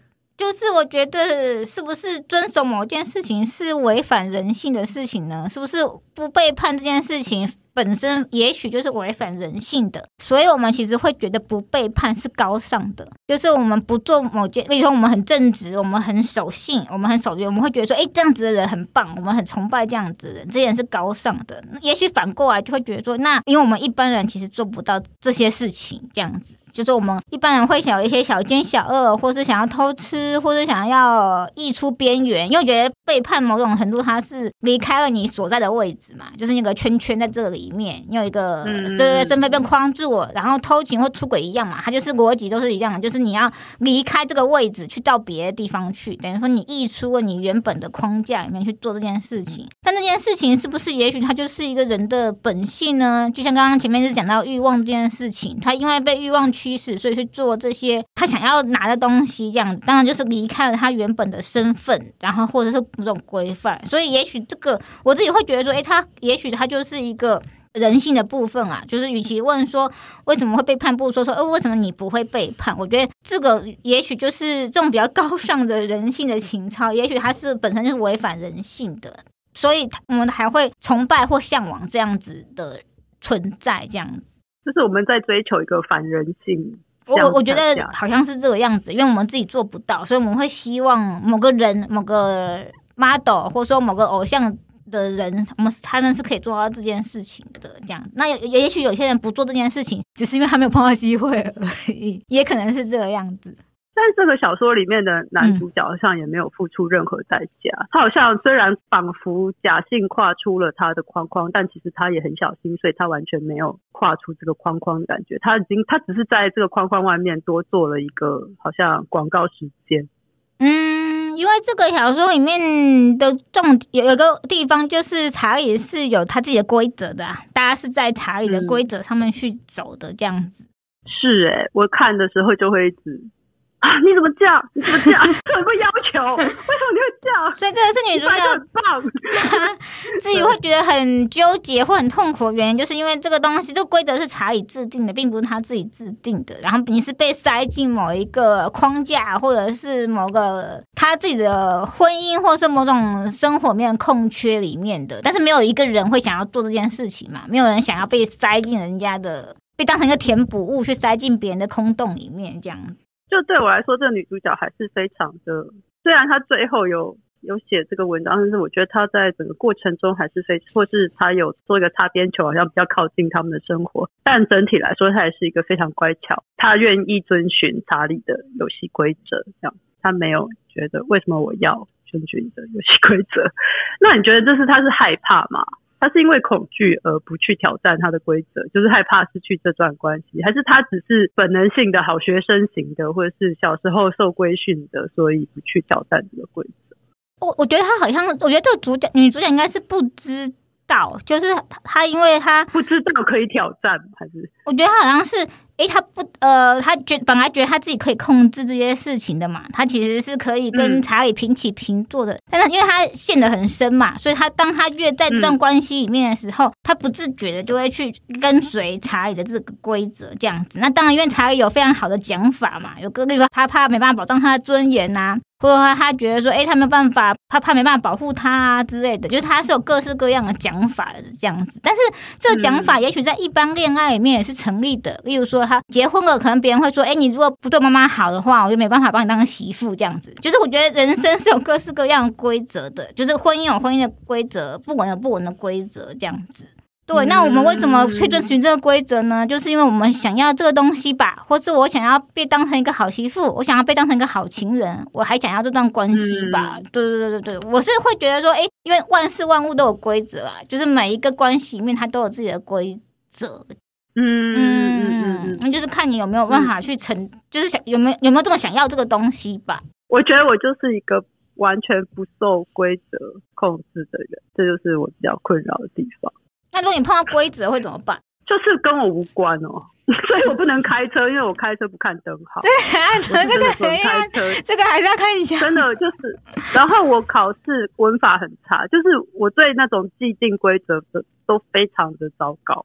就是我觉得，是不是遵守某件事情是违反人性的事情呢？是不是不背叛这件事情？本身也许就是违反人性的，所以我们其实会觉得不背叛是高尚的，就是我们不做某件，例如说我们很正直，我们很守信，我们很守约，我们会觉得说，哎，这样子的人很棒，我们很崇拜这样子的人，这件是高尚的。也许反过来就会觉得说，那因为我们一般人其实做不到这些事情，这样子，就是我们一般人会想有一些小奸小恶，或是想要偷吃，或是想要溢出边缘，因为觉得背叛某种程度它是离开了你所在的位置嘛，就是那个圈圈在这里。里面有一个对对对，身份被框住，然后偷情或出轨一样嘛，它就是逻辑都是一样的，就是你要离开这个位置，去到别的地方去，等于说你溢出了你原本的框架里面去做这件事情。但这件事情是不是也许它就是一个人的本性呢？就像刚刚前面就讲到欲望这件事情，它因为被欲望驱使，所以去做这些他想要拿的东西，这样子当然就是离开了他原本的身份，然后或者是某种规范。所以也许这个我自己会觉得说，诶，他也许他就是一个。人性的部分啊，就是与其问说为什么会背叛，不如说说，呃，为什么你不会背叛？我觉得这个也许就是这种比较高尚的人性的情操，也许它是本身就是违反人性的，所以我们还会崇拜或向往这样子的存在，这样子，就是我们在追求一个反人性。我我觉得好像是这个样子，因为我们自己做不到，所以我们会希望某个人、某个 model，或者说某个偶像的人，我们他们是可以做到这件事情的。这样，那也也许有些人不做这件事情，只是因为他没有碰到机会而已，也可能是这个样子。但这个小说里面的男主角好像也没有付出任何代价，嗯、他好像虽然仿佛假性跨出了他的框框，但其实他也很小心，所以他完全没有跨出这个框框的感觉。他已经，他只是在这个框框外面多做了一个好像广告时间。嗯，因为这个小说里面的重有有个地方就是查理是有他自己的规则的，大家是在查理的规则上面去走的这样子。嗯、是诶，我看的时候就会一直。啊！你怎么这样？你怎么这样？很不要求，为什么你会这样？所以这个是女主角很棒，自己会觉得很纠结或很痛苦的原因，就是因为这个东西，这个规则是查理制定的，并不是他自己制定的。然后你是被塞进某一个框架，或者是某个他自己的婚姻，或者是某种生活面空缺里面的。但是没有一个人会想要做这件事情嘛？没有人想要被塞进人家的，被当成一个填补物去塞进别人的空洞里面，这样。就对我来说，这个女主角还是非常的。虽然她最后有有写这个文章，但是我觉得她在整个过程中还是非，或是她有做一个擦边球，好像比较靠近他们的生活。但整体来说，她还是一个非常乖巧，她愿意遵循查理的游戏规则，这样她没有觉得为什么我要遵循你的游戏规则。那你觉得这是她是害怕吗？他是因为恐惧而不去挑战他的规则，就是害怕失去这段关系，还是他只是本能性的好学生型的，或者是小时候受规训的，所以不去挑战这个规则？我我觉得他好像，我觉得这个主角女主角应该是不知道，就是他因为他不知道可以挑战，还是我觉得他好像是。诶，他不，呃，他觉本来觉得他自己可以控制这些事情的嘛，他其实是可以跟查理平起平坐的。嗯、但是因为他陷得很深嘛，所以他当他越在这段关系里面的时候，嗯、他不自觉的就会去跟随查理的这个规则这样子。那当然，因为查理有非常好的讲法嘛，有个例如说他怕没办法保障他的尊严呐、啊，或者说他觉得说，诶，他没办法，他怕没办法保护他啊之类的，就是他是有各式各样的讲法的这样子。但是这个讲法也许在一般恋爱里面也是成立的，例如说。他结婚了，可能别人会说：“哎，你如果不对妈妈好的话，我就没办法帮你当媳妇。”这样子，就是我觉得人生是有各式各样的规则的，就是婚姻有婚姻的规则，不稳有不稳的规则，这样子。对，那我们为什么去遵循这个规则呢？就是因为我们想要这个东西吧，或是我想要被当成一个好媳妇，我想要被当成一个好情人，我还想要这段关系吧。对对对对对，我是会觉得说，哎，因为万事万物都有规则啊，就是每一个关系里面它都有自己的规则。嗯嗯，那就是看你有没有办法去成，嗯、就是想有没有有没有这么想要这个东西吧。我觉得我就是一个完全不受规则控制的人，这就是我比较困扰的地方。那如果你碰到规则会怎么办？就是跟我无关哦，所以我不能开车，因为我开车不看灯号。对啊，这个开车，这个还是要看一下。真的就是，然后我考试文法很差，就是我对那种既定规则的都非常的糟糕。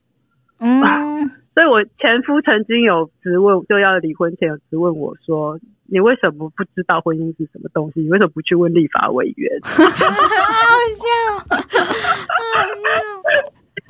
嗯，所以我前夫曾经有质问，就要离婚前有质问我说：“你为什么不知道婚姻是什么东西？你为什么不去问立法委员？” 好笑，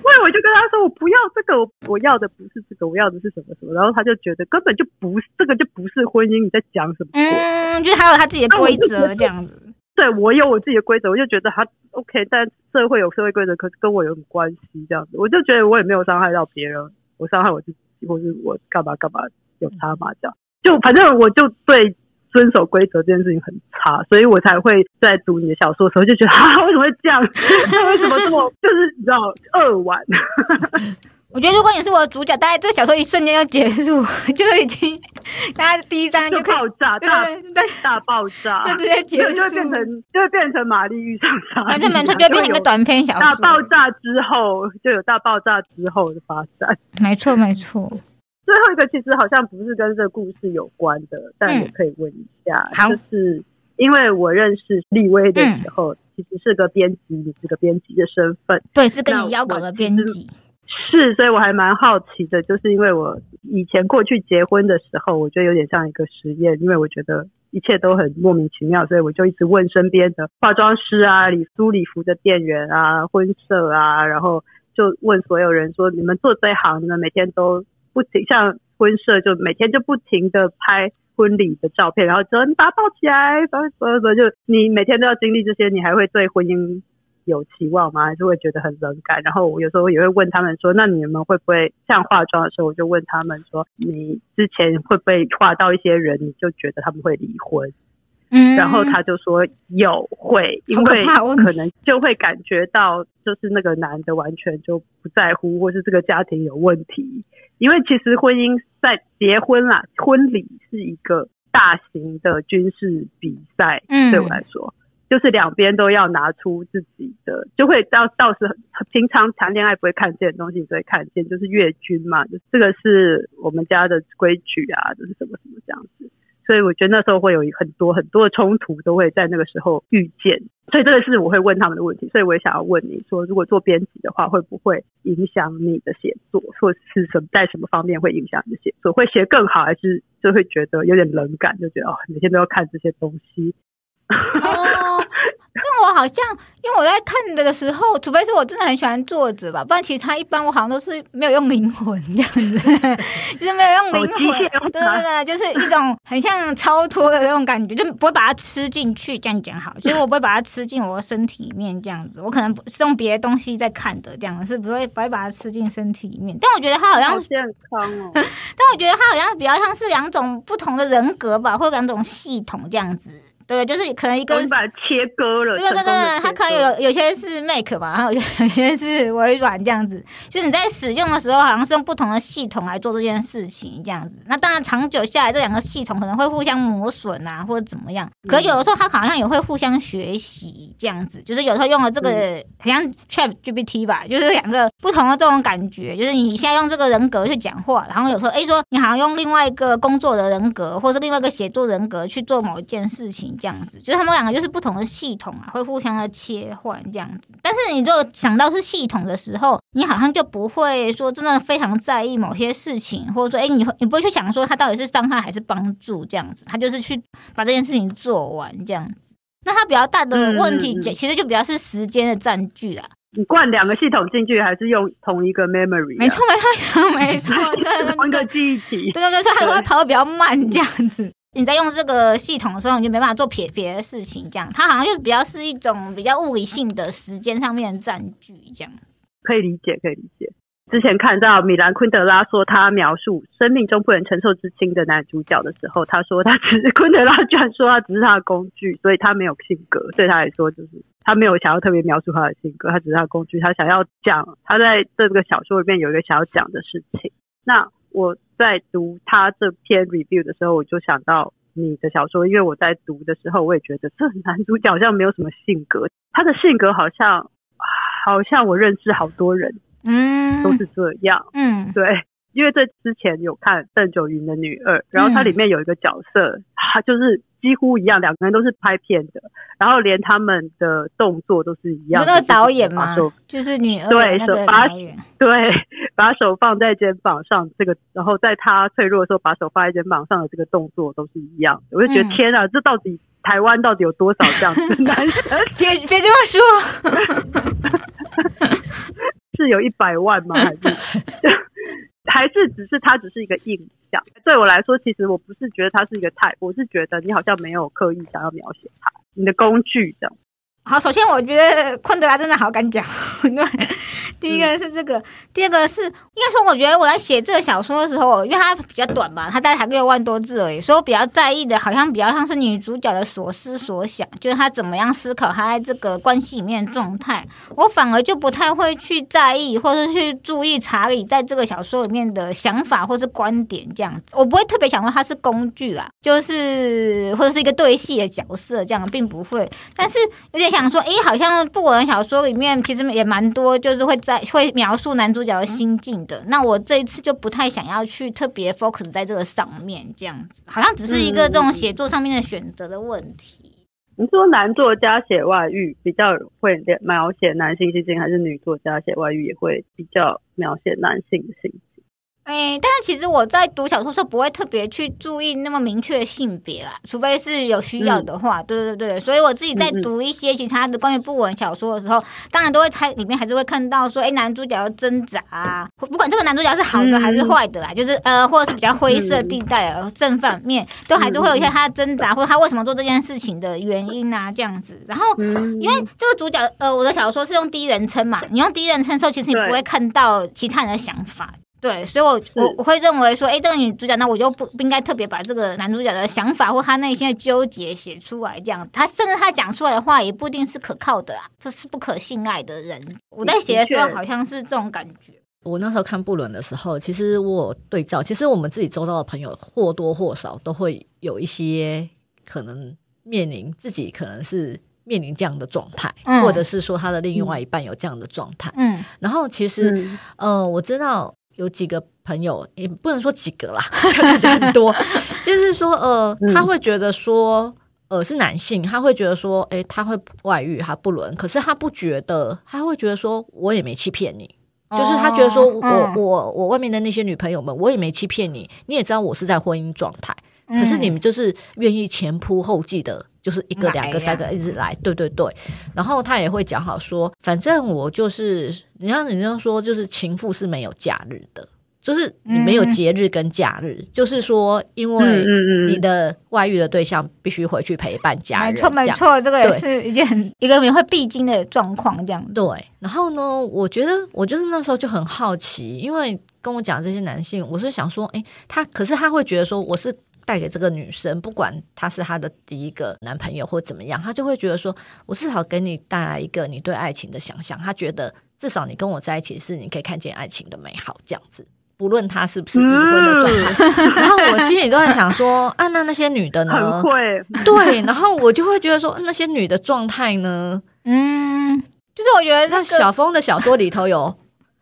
所以我就跟他说：“我不要这个，我我要的不是这个，我要的是什么什么。”然后他就觉得根本就不是这个，就不是婚姻。你在讲什么？嗯，就是他有他自己的规则这样子。对，我有我自己的规则，我就觉得他 OK，但社会有社会规则，可是跟我有什么关系？这样子，我就觉得我也没有伤害到别人，我伤害我自己，或是我干嘛干嘛有差嘛？这样，就反正我就对遵守规则这件事情很差，所以我才会在读你的小说的时候就觉得 啊，为什么会这样？为什么这么就是你知道扼腕？我觉得如果你是我的主角，大概这个小说一瞬间就结束，就已经大家第一章就，就爆炸，大对大爆炸，就直接结束，就会变成就会变成玛丽遇上莎莉，完全没错，就会变成一个短篇小说。大爆炸之后就有大爆炸之后的发展，没错没错。最后一个其实好像不是跟这个故事有关的，但我可以问一下，嗯、就是因为我认识立威的时候，嗯、其实是个编辑，你是个编辑的身份，对，是跟你邀稿的编辑。是，所以我还蛮好奇的，就是因为我以前过去结婚的时候，我觉得有点像一个实验，因为我觉得一切都很莫名其妙，所以我就一直问身边的化妆师啊、礼租礼服的店员啊、婚摄啊，然后就问所有人说：你们做这一行，你们每天都不停，像婚摄就每天就不停的拍婚礼的照片，然后说你把它抱起来，所以所以所以就你每天都要经历这些，你还会对婚姻有期望吗？还是会觉得很冷感？然后我有时候也会问他们说：“那你们会不会像化妆的时候？”我就问他们说：“你之前会不会化到一些人，你就觉得他们会离婚？”嗯，然后他就说有会，因为可能就会感觉到，就是那个男的完全就不在乎，或是这个家庭有问题。因为其实婚姻在结婚啦，婚礼是一个大型的军事比赛，嗯，对我来说。就是两边都要拿出自己的，就会到到时平常谈恋爱不会看见的东西，你就会看见，就是阅军嘛，就这个是我们家的规矩啊，就是什么什么这样子。所以我觉得那时候会有很多很多的冲突，都会在那个时候遇见。所以这个是我会问他们的问题。所以我也想要问你说，如果做编辑的话，会不会影响你的写作，或是什么在什么方面会影响你的写作？会写更好，还是就会觉得有点冷感，就觉得哦，每天都要看这些东西。哦，因为我好像，因为我在看的时候，除非是我真的很喜欢作者吧，不然其实他一般我好像都是没有用灵魂这样子，就是没有用灵魂，对对对，就是一种很像超脱的那种感觉，就不会把它吃进去。这样讲好，所以我不会把它吃进我的身体里面这样子，我可能是用别的东西在看的，这样是不会不会把它吃进身体里面。但我觉得他好像健康哦，但我觉得他好像比较像是两种不同的人格吧，或者两种系统这样子。对，就是可能一个把它切割了，对对对对，它可能有有些是 Make 吧，然后有些是微软这样子。就是你在使用的时候，好像是用不同的系统来做这件事情这样子。那当然，长久下来，这两个系统可能会互相磨损啊，或者怎么样。可有的时候，它好像也会互相学习这样子。就是有时候用了这个，好像 ChatGPT 吧，就是两个不同的这种感觉。就是你现在用这个人格去讲话，然后有时候哎说你好像用另外一个工作的人格，或者是另外一个写作人格去做某一件事情。这样子，就是他们两个就是不同的系统啊，会互相的切换这样子。但是你就想到是系统的时候，你好像就不会说真的非常在意某些事情，或者说，哎，你你不会去想说他到底是伤害还是帮助这样子。他就是去把这件事情做完这样子。那他比较大的问题，其实就比较是时间的占据啊。你灌两个系统进去，还是用同一个 memory？没错，没错，没错，同一个记忆体。对对对，所以它会跑的比较慢这样子。你在用这个系统的时候，你就没办法做别别的事情，这样它好像就比较是一种比较物理性的时间上面的占据，这样可以理解，可以理解。之前看到米兰昆德拉说他描述生命中不能承受之轻的男主角的时候，他说他只是昆德拉居然说他只是他的工具，所以他没有性格，对他来说就是他没有想要特别描述他的性格，他只是他的工具，他想要讲他在这个小说里面有一个想要讲的事情。那我。在读他这篇 review 的时候，我就想到你的小说，因为我在读的时候，我也觉得这男主角好像没有什么性格，他的性格好像好像我认识好多人，嗯，都是这样，嗯，对，因为这之前有看邓九云的女二，然后它里面有一个角色，他就是。几乎一样，两个人都是拍片的，然后连他们的动作都是一样。那个导演吗？就是女二对，手把对，把手放在肩膀上，这个，然后在他脆弱的时候，把手放在肩膀上的这个动作都是一样。我就觉得、嗯、天啊，这到底台湾到底有多少这样子的男生？别别这么说，是有一百万吗？还是？还是只是它只是一个印象，对我来说，其实我不是觉得它是一个菜我是觉得你好像没有刻意想要描写它，你的工具这样。好，首先我觉得昆德拉真的好敢讲，对，第一个是这个，嗯、第二个是应该说，我觉得我在写这个小说的时候，因为它比较短嘛，它大概才六万多字而已，所以我比较在意的，好像比较像是女主角的所思所想，就是她怎么样思考她在这个关系里面的状态，我反而就不太会去在意或者去注意查理在这个小说里面的想法或是观点这样子，我不会特别想说他是工具啊，就是或者是一个对戏的角色这样，并不会，但是有点像。想说，哎，好像不管小说里面其实也蛮多，就是会在会描述男主角的心境的。那我这一次就不太想要去特别 focus 在这个上面，这样子，好像只是一个这种写作上面的选择的问题。你说男作家写外遇比较会描写男性心情，还是女作家写外遇也会比较描写男性的性情？哎、欸，但是其实我在读小说的时候不会特别去注意那么明确的性别啦，除非是有需要的话。嗯、对对对，所以我自己在读一些其他的关于不文小说的时候，嗯、当然都会猜里面还是会看到说，哎、欸，男主角要挣扎啊，不管这个男主角是好的还是坏的啦，嗯、就是呃，或者是比较灰色地带，啊、正反面都还是会有一些他的挣扎，或者他为什么做这件事情的原因啊，这样子。然后，因为这个主角呃，我的小说是用第一人称嘛，你用第一人称的时候，其实你不会看到其他人的想法。对，所以我，我我我会认为说，哎，这个女主角，那我就不不应该特别把这个男主角的想法或他内心的纠结写出来，这样，他甚至他讲出来的话也不一定是可靠的啊，这是不可信赖的人。我在写的时候好像是这种感觉。我那时候看布伦的时候，其实我对照，其实我们自己周遭的朋友或多或少都会有一些可能面临自己可能是面临这样的状态，嗯、或者是说他的另外一半有这样的状态。嗯，然后其实，嗯、呃，我知道。有几个朋友，也不能说几个啦，很多。就是说，呃，他会觉得说，呃，是男性，他会觉得说，哎、欸，他会外遇，他不伦，可是他不觉得，他会觉得说，我也没欺骗你，哦、就是他觉得说我，我，我，我外面的那些女朋友们，我也没欺骗你，你也知道我是在婚姻状态。可是你们就是愿意前仆后继的，就是一个、两个、三个一直来，对对对。然后他也会讲好说，反正我就是，你像人家说，就是情妇是没有假日的，就是你没有节日跟假日，就是说，因为你的外遇的对象必须回去陪伴家人。没错没错，这个也是一件很一个人会必经的状况，这样。对。然后呢，我觉得我就是那时候就很好奇，因为跟我讲这些男性，我是想说，哎，他可是他会觉得说我是。带给这个女生，不管他是她的第一个男朋友或怎么样，他就会觉得说，我至少给你带来一个你对爱情的想象。他觉得至少你跟我在一起是你可以看见爱情的美好，这样子，不论他是不是已婚的状态。嗯、然后我心里都在想说，啊，那那些女的呢？会。对，然后我就会觉得说，那些女的状态呢？嗯，就是我觉得那小峰的小说里头有。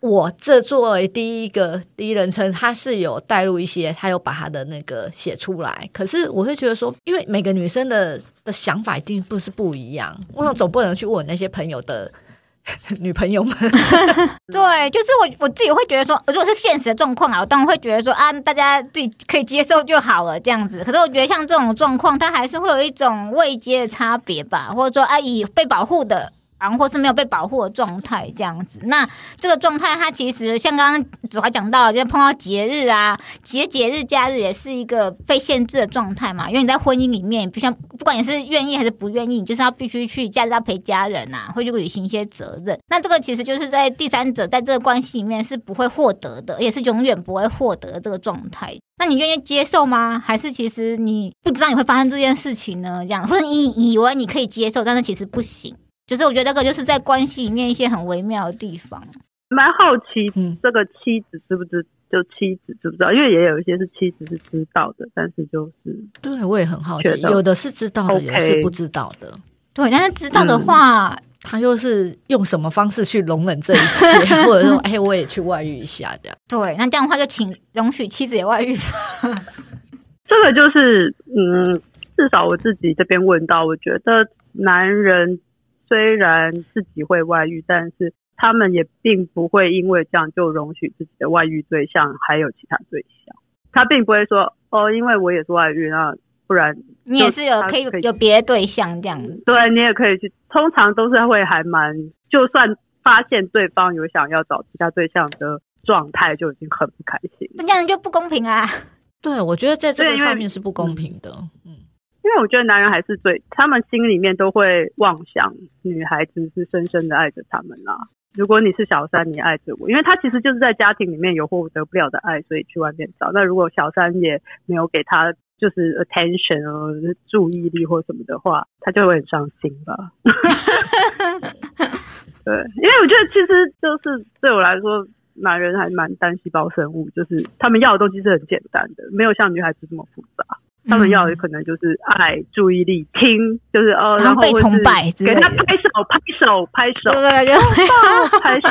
我这作为第一个第一人称，他是有带入一些，他有把他的那个写出来。可是我会觉得说，因为每个女生的的想法一定不是不一样，我总不能去问那些朋友的 女朋友们。对，就是我我自己会觉得说，如果是现实的状况啊，我当然会觉得说啊，大家自己可以接受就好了这样子。可是我觉得像这种状况，它还是会有一种未接的差别吧，或者说啊，以被保护的。然后或是没有被保护的状态，这样子。那这个状态，它其实像刚刚子华讲到，就碰到节日啊，节节日假日也是一个被限制的状态嘛。因为你在婚姻里面，不像不管你是愿意还是不愿意，你就是要必须去假日要陪家人啊，会去履行一些责任。那这个其实就是在第三者在这个关系里面是不会获得的，也是永远不会获得这个状态。那你愿意接受吗？还是其实你不知道你会发生这件事情呢？这样，或者你以为你可以接受，但是其实不行。就是我觉得这个就是在关系里面一些很微妙的地方，蛮好奇这个妻子知不知，就妻子知不知道？因为也有一些是妻子是知道的，但是就是对，我也很好奇，有的是知道的，有的是不知道的。对，但是知道的话，嗯、他又是用什么方式去容忍这一切，或者说，哎，我也去外遇一下这样。对，那这样的话就请容许妻子也外遇。这个就是，嗯，至少我自己这边问到，我觉得男人。虽然自己会外遇，但是他们也并不会因为这样就容许自己的外遇对象还有其他对象。他并不会说哦，因为我也是外遇，那不然你也是有可以有别的对象这样子。对，你也可以去。通常都是会还蛮，就算发现对方有想要找其他对象的状态，就已经很不开心。那这样就不公平啊！对，我觉得在这个上面是不公平的。嗯。因为我觉得男人还是最，他们心里面都会妄想女孩子是深深的爱着他们啦。如果你是小三，你爱着我，因为他其实就是在家庭里面有获得不了的爱，所以去外面找。那如果小三也没有给他就是 attention 哦，注意力或什么的话，他就会很伤心吧。对，因为我觉得其实就是对我来说，男人还蛮单细胞生物，就是他们要的东西是很简单的，没有像女孩子这么复杂。他们要的可能就是爱、注意力、听，就是哦，然后被崇拜，给他拍手、拍手、拍手，对对对，拍手。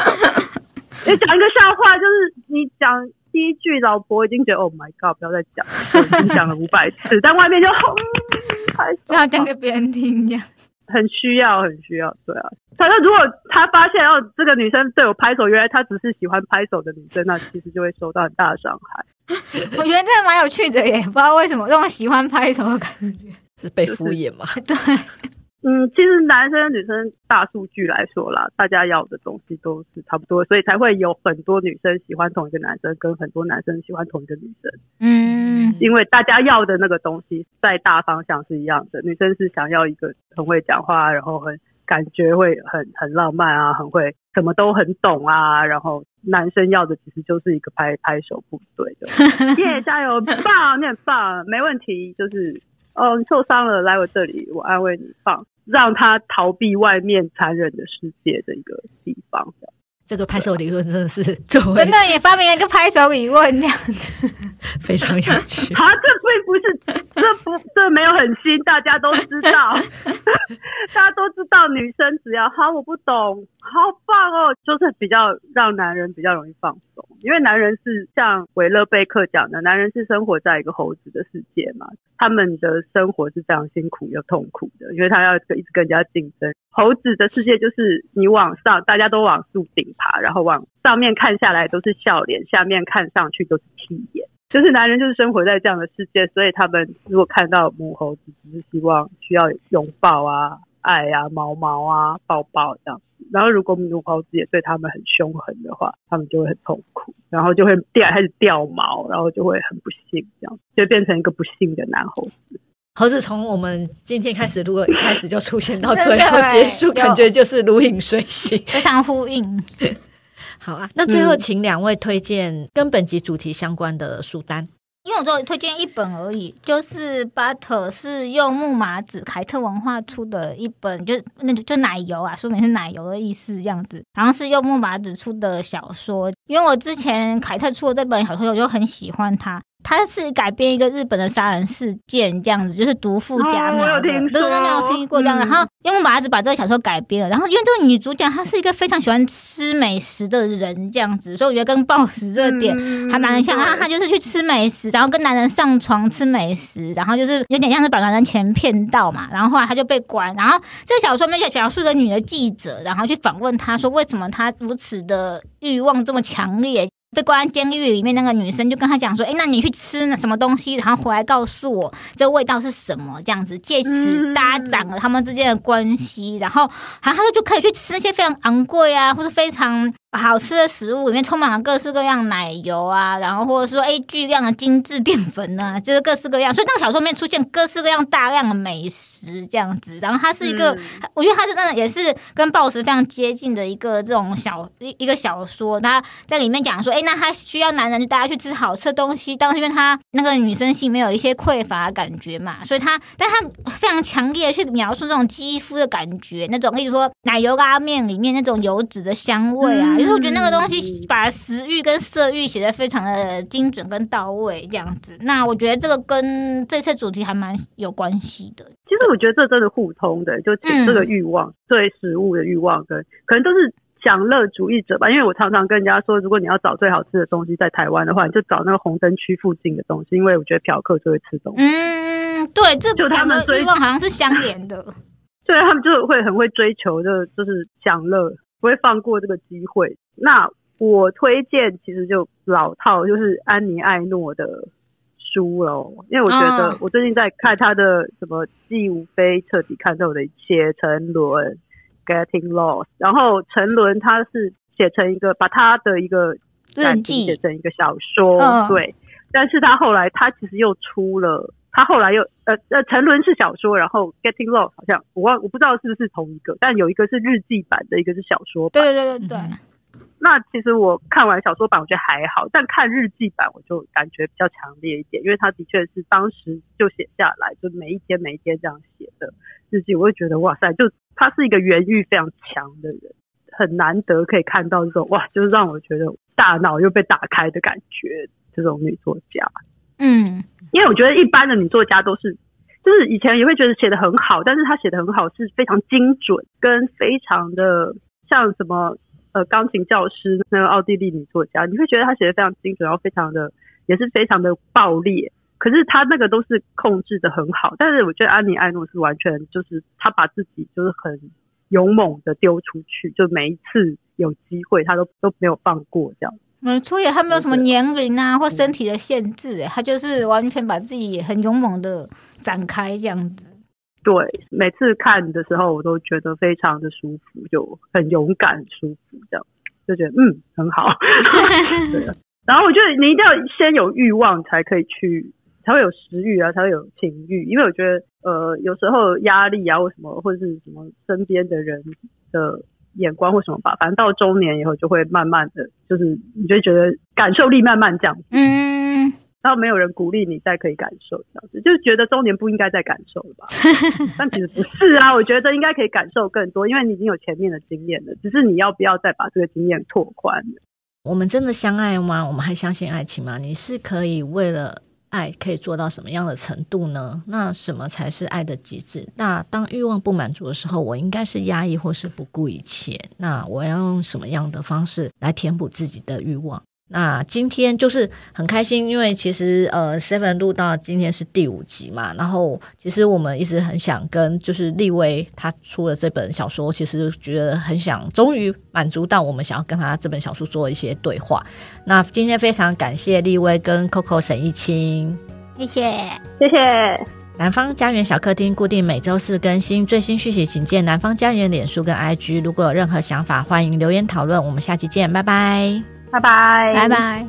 你讲一个笑话，就是你讲第一句，老婆已经觉得 Oh my God，不要再讲，已经讲了五百次，但外面就轰。拍手，这样讲给别人听，这样很需要，很需要，对啊。反正如果他发现哦，这个女生对我拍手，原来她只是喜欢拍手的女生，那其实就会受到很大的伤害。我觉得这蛮有趣的耶，不知道为什么这种喜欢拍手的感觉是被敷衍吗？对。嗯，其实男生女生大数据来说啦，大家要的东西都是差不多，所以才会有很多女生喜欢同一个男生，跟很多男生喜欢同一个女生。嗯，因为大家要的那个东西在大方向是一样的。女生是想要一个很会讲话，然后很感觉会很很浪漫啊，很会什么都很懂啊。然后男生要的其实就是一个拍拍手部队的，耶，yeah, 加油，棒，你很棒，没问题，就是哦，你受伤了，来我这里，我安慰你，棒。让他逃避外面残忍的世界的一个地方，这个拍手理论真的是真的也发明了一个拍手理论，这样子非常有趣。啊，这并不是，这不，这没有很新，大家都知道，大家都知道，女生只要好，我不懂，好棒哦，就是比较让男人比较容易放松，因为男人是像维勒贝克讲的，男人是生活在一个猴子的世界嘛。他们的生活是非常辛苦又痛苦的，因为他要一直跟人家竞争。猴子的世界就是你往上，大家都往树顶爬，然后往上面看下来都是笑脸，下面看上去都是气眼。就是男人就是生活在这样的世界，所以他们如果看到母猴子，只是希望需要拥抱啊、爱啊、毛毛啊、抱抱这样。然后，如果母猴子也对他们很凶狠的话，他们就会很痛苦，然后就会掉开始掉毛，然后就会很不幸，这样就变成一个不幸的男猴子。猴子从我们今天开始，如果一开始就出现到最后结束，感觉就是如影随形，非常呼应。好啊，那最后请两位推荐跟本集主题相关的书单。因为我只有推荐一本而已，就是《Butter》是用木马子凯特文化出的一本，就那就就奶油啊，说明是奶油的意思这样子。然后是用木马子出的小说，因为我之前凯特出的这本小说，我就很喜欢它。它是改编一个日本的杀人事件，这样子就是毒妇加苗的，对对对，没有听过这样。然后用木马子把这个小说改编了，然后因为这个女主角她是一个非常喜欢吃美食的人，这样子，所以我觉得跟暴食这个点还蛮像。然后她就是去吃美食，然后跟男人上床吃美食，然后就是有点像是把男人钱骗到嘛。然后后来她就被关。然后这个小说里面描述一个女的记者，然后去访问她说，为什么她如此的欲望这么强烈。被关在监狱里面，那个女生就跟他讲说：“哎，那你去吃那什么东西，然后回来告诉我这味道是什么？这样子，借此搭长了他们之间的关系。然后，然后他就就可以去吃那些非常昂贵啊，或者非常。”好吃的食物里面充满了各式各样奶油啊，然后或者说哎巨量的精致淀粉啊，就是各式各样。所以那个小说里面出现各式各样大量的美食这样子，然后它是一个，嗯、我觉得它是真的也是跟暴食非常接近的一个这种小一一个小说。它在里面讲说，哎，那他需要男人就带他去吃好吃的东西，当时因为他那个女生心里面有一些匮乏的感觉嘛，所以他但他非常强烈的去描述这种肌肤的感觉，那种例如说奶油拉面里面那种油脂的香味啊。嗯其实我觉得那个东西把食欲跟色欲写的非常的精准跟到位，这样子。那我觉得这个跟这次主题还蛮有关系的。其实我觉得这真的互通的，就这个欲望、嗯、对食物的欲望跟可能都是享乐主义者吧。因为我常常跟人家说，如果你要找最好吃的东西在台湾的话，你就找那个红灯区附近的东西，因为我觉得嫖客就会吃东西。嗯，对，这就他们的欲望好像是相连的。对，他们就会很会追求，就就是享乐。不会放过这个机会。那我推荐其实就老套，就是安妮艾诺的书喽。因为我觉得我最近在看他的什么《季无非彻底看透的一切》沉沦 Getting Lost，然后沉沦他是写成一个把他的一个日记写成一个小说，哦、对。但是他后来他其实又出了。他后来又呃呃，沉沦是小说，然后 Getting Lost 好像我忘我不知道是不是同一个，但有一个是日记版的，一个是小说版。对对对对。那其实我看完小说版，我觉得还好，但看日记版我就感觉比较强烈一点，因为他的确是当时就写下来，就每一天每一天这样写的日记，我会觉得哇塞，就他是一个原欲非常强的人，很难得可以看到这种哇，就是让我觉得大脑又被打开的感觉，这种女作家。嗯，因为我觉得一般的女作家都是，就是以前也会觉得写得很好，但是她写得很好是非常精准，跟非常的像什么呃钢琴教师那个奥地利女作家，你会觉得她写得非常精准，然后非常的也是非常的爆裂。可是他那个都是控制的很好，但是我觉得安妮艾诺是完全就是他把自己就是很勇猛的丢出去，就每一次有机会他都都没有放过这样。没错，也他没有什么年龄啊或身体的限制，哎，他就是完全把自己很勇猛的展开这样子。对，每次看的时候我都觉得非常的舒服，就很勇敢、舒服这样，就觉得嗯很好。对。然后我觉得你一定要先有欲望才可以去，才会有食欲啊，才会有情欲。因为我觉得呃有时候压力啊或什么或者是什么身边的人的眼光或什么吧，反正到中年以后就会慢慢的就是你就觉得感受力慢慢降低。嗯。然后没有人鼓励你再可以感受这样子，就觉得中年不应该再感受了吧？但其实不是啊，我觉得应该可以感受更多，因为你已经有前面的经验了，只是你要不要再把这个经验拓宽。我们真的相爱吗？我们还相信爱情吗？你是可以为了爱可以做到什么样的程度呢？那什么才是爱的极致？那当欲望不满足的时候，我应该是压抑或是不顾一切？那我要用什么样的方式来填补自己的欲望？那今天就是很开心，因为其实呃，Seven 录到今天是第五集嘛，然后其实我们一直很想跟就是立威他出了这本小说，其实觉得很想终于满足到我们想要跟他这本小说做一些对话。那今天非常感谢立威跟 Coco 沈一清，谢谢谢谢。南方家园小客厅固定每周四更新，最新讯息请见南方家园脸书跟 IG。如果有任何想法，欢迎留言讨论。我们下期见，拜拜。拜拜。拜拜。